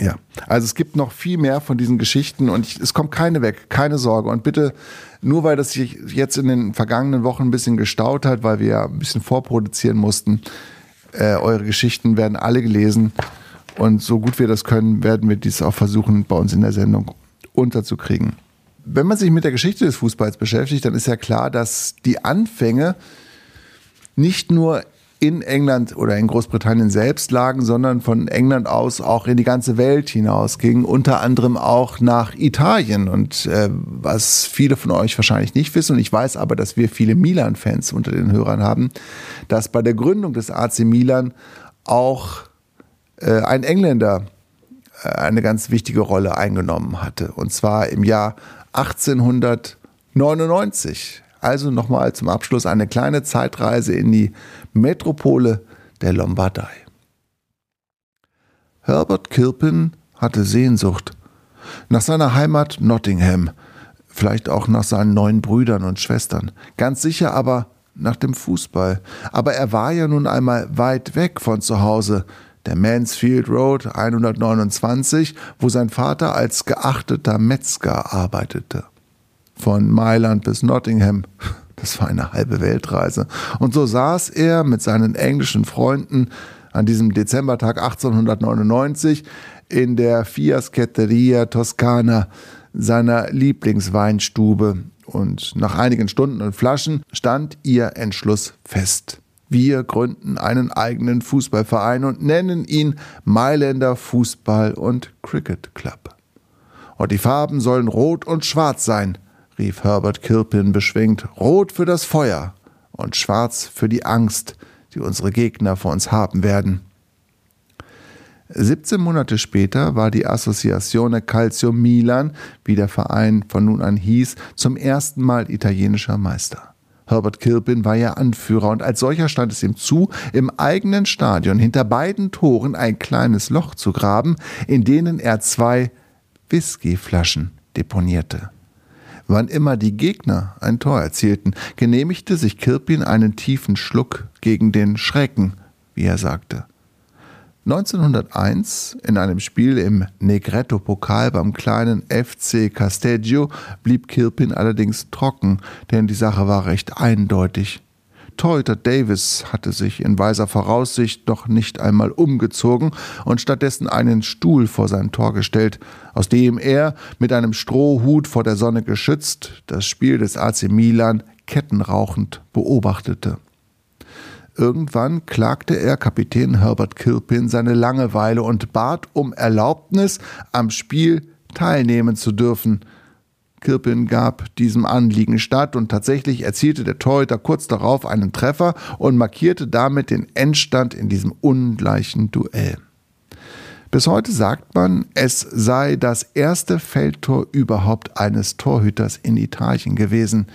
Ja, also es gibt noch viel mehr von diesen Geschichten und ich, es kommt keine weg, keine Sorge. Und bitte, nur weil das sich jetzt in den vergangenen Wochen ein bisschen gestaut hat, weil wir ein bisschen vorproduzieren mussten, äh, eure Geschichten werden alle gelesen. Und so gut wir das können, werden wir dies auch versuchen, bei uns in der Sendung unterzukriegen. Wenn man sich mit der Geschichte des Fußballs beschäftigt, dann ist ja klar, dass die Anfänge nicht nur in England oder in Großbritannien selbst lagen, sondern von England aus auch in die ganze Welt hinausgingen, unter anderem auch nach Italien. Und äh, was viele von euch wahrscheinlich nicht wissen, und ich weiß aber, dass wir viele Milan-Fans unter den Hörern haben, dass bei der Gründung des AC Milan auch äh, ein Engländer eine ganz wichtige Rolle eingenommen hatte. Und zwar im Jahr 1899. Also nochmal zum Abschluss eine kleine Zeitreise in die Metropole der Lombardei. Herbert Kilpin hatte Sehnsucht nach seiner Heimat Nottingham, vielleicht auch nach seinen neuen Brüdern und Schwestern, ganz sicher aber nach dem Fußball. Aber er war ja nun einmal weit weg von zu Hause, der Mansfield Road 129, wo sein Vater als geachteter Metzger arbeitete von Mailand bis Nottingham. Das war eine halbe Weltreise. Und so saß er mit seinen englischen Freunden an diesem Dezembertag 1899 in der Fiaschetteria Toscana, seiner Lieblingsweinstube. Und nach einigen Stunden und Flaschen stand ihr Entschluss fest. Wir gründen einen eigenen Fußballverein und nennen ihn Mailänder Fußball- und Cricket Club. Und die Farben sollen rot und schwarz sein rief Herbert Kilpin beschwingt, rot für das Feuer und schwarz für die Angst, die unsere Gegner vor uns haben werden. 17 Monate später war die Associazione Calcio Milan, wie der Verein von nun an hieß, zum ersten Mal italienischer Meister. Herbert Kilpin war ja Anführer und als solcher stand es ihm zu, im eigenen Stadion hinter beiden Toren ein kleines Loch zu graben, in denen er zwei Whiskyflaschen deponierte. Wann immer die Gegner ein Tor erzielten, genehmigte sich Kirpin einen tiefen Schluck gegen den Schrecken, wie er sagte. 1901 in einem Spiel im Negretto-Pokal beim kleinen FC Casteggio blieb Kirpin allerdings trocken, denn die Sache war recht eindeutig. Torhüter Davis hatte sich in weiser Voraussicht noch nicht einmal umgezogen und stattdessen einen Stuhl vor sein Tor gestellt, aus dem er, mit einem Strohhut vor der Sonne geschützt, das Spiel des AC Milan kettenrauchend beobachtete. Irgendwann klagte er Kapitän Herbert Kilpin seine Langeweile und bat um Erlaubnis, am Spiel teilnehmen zu dürfen. Kirpin gab diesem Anliegen statt und tatsächlich erzielte der Torhüter kurz darauf einen Treffer und markierte damit den Endstand in diesem ungleichen Duell. Bis heute sagt man, es sei das erste Feldtor überhaupt eines Torhüters in Italien gewesen.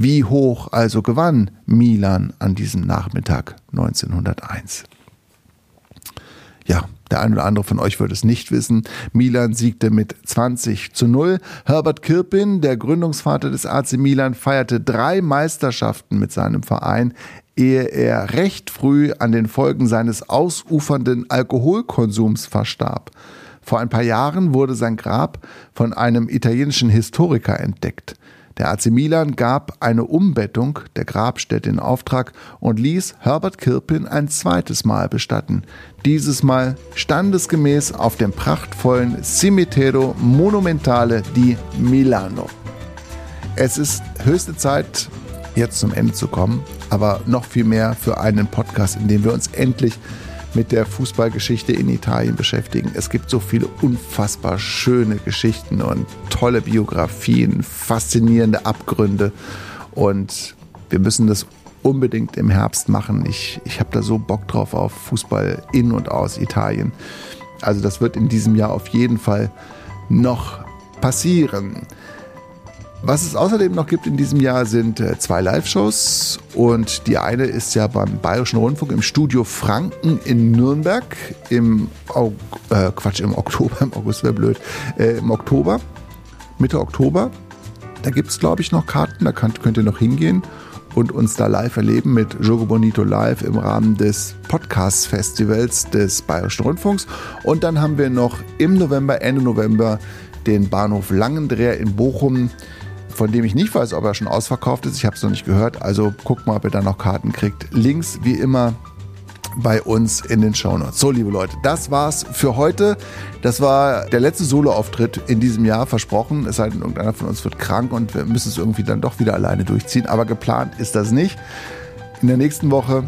Wie hoch also gewann Milan an diesem Nachmittag 1901? Ja, der eine oder andere von euch wird es nicht wissen. Milan siegte mit 20 zu 0. Herbert Kirpin, der Gründungsvater des AC Milan, feierte drei Meisterschaften mit seinem Verein, ehe er recht früh an den Folgen seines ausufernden Alkoholkonsums verstarb. Vor ein paar Jahren wurde sein Grab von einem italienischen Historiker entdeckt. Der AC Milan gab eine Umbettung der Grabstätte in Auftrag und ließ Herbert Kirpin ein zweites Mal bestatten. Dieses Mal standesgemäß auf dem prachtvollen Cimitero Monumentale di Milano. Es ist höchste Zeit, jetzt zum Ende zu kommen, aber noch viel mehr für einen Podcast, in dem wir uns endlich mit der Fußballgeschichte in Italien beschäftigen. Es gibt so viele unfassbar schöne Geschichten und tolle Biografien, faszinierende Abgründe und wir müssen das unbedingt im Herbst machen. Ich, ich habe da so Bock drauf auf Fußball in und aus Italien. Also das wird in diesem Jahr auf jeden Fall noch passieren. Was es außerdem noch gibt in diesem Jahr sind äh, zwei Live-Shows und die eine ist ja beim Bayerischen Rundfunk im Studio Franken in Nürnberg im Aug äh, Quatsch im Oktober, [laughs] im August wäre blöd, äh, im Oktober, Mitte Oktober. Da gibt es glaube ich noch Karten, da könnt, könnt ihr noch hingehen und uns da live erleben mit Jogo Bonito Live im Rahmen des Podcast-Festivals des Bayerischen Rundfunks. Und dann haben wir noch im November, Ende November, den Bahnhof Langendreher in Bochum von dem ich nicht weiß, ob er schon ausverkauft ist. Ich habe es noch nicht gehört. Also guckt mal, ob ihr da noch Karten kriegt. Links wie immer bei uns in den Shownotes. So, liebe Leute, das war's für heute. Das war der letzte Solo-Auftritt in diesem Jahr, versprochen. Es sei denn, irgendeiner von uns wird krank und wir müssen es irgendwie dann doch wieder alleine durchziehen. Aber geplant ist das nicht. In der nächsten Woche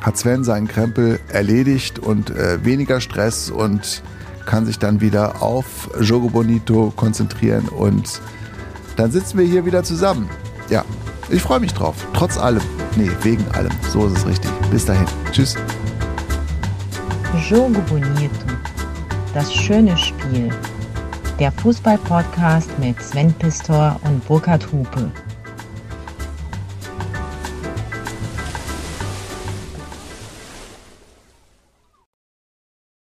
hat Sven seinen Krempel erledigt und äh, weniger Stress und kann sich dann wieder auf Jogo Bonito konzentrieren und dann sitzen wir hier wieder zusammen. Ja, ich freue mich drauf. Trotz allem. Nee, wegen allem. So ist es richtig. Bis dahin. Tschüss. Jogo Bonito. Das schöne Spiel. Der Fußball-Podcast mit Sven Pistor und Burkhard Hupe.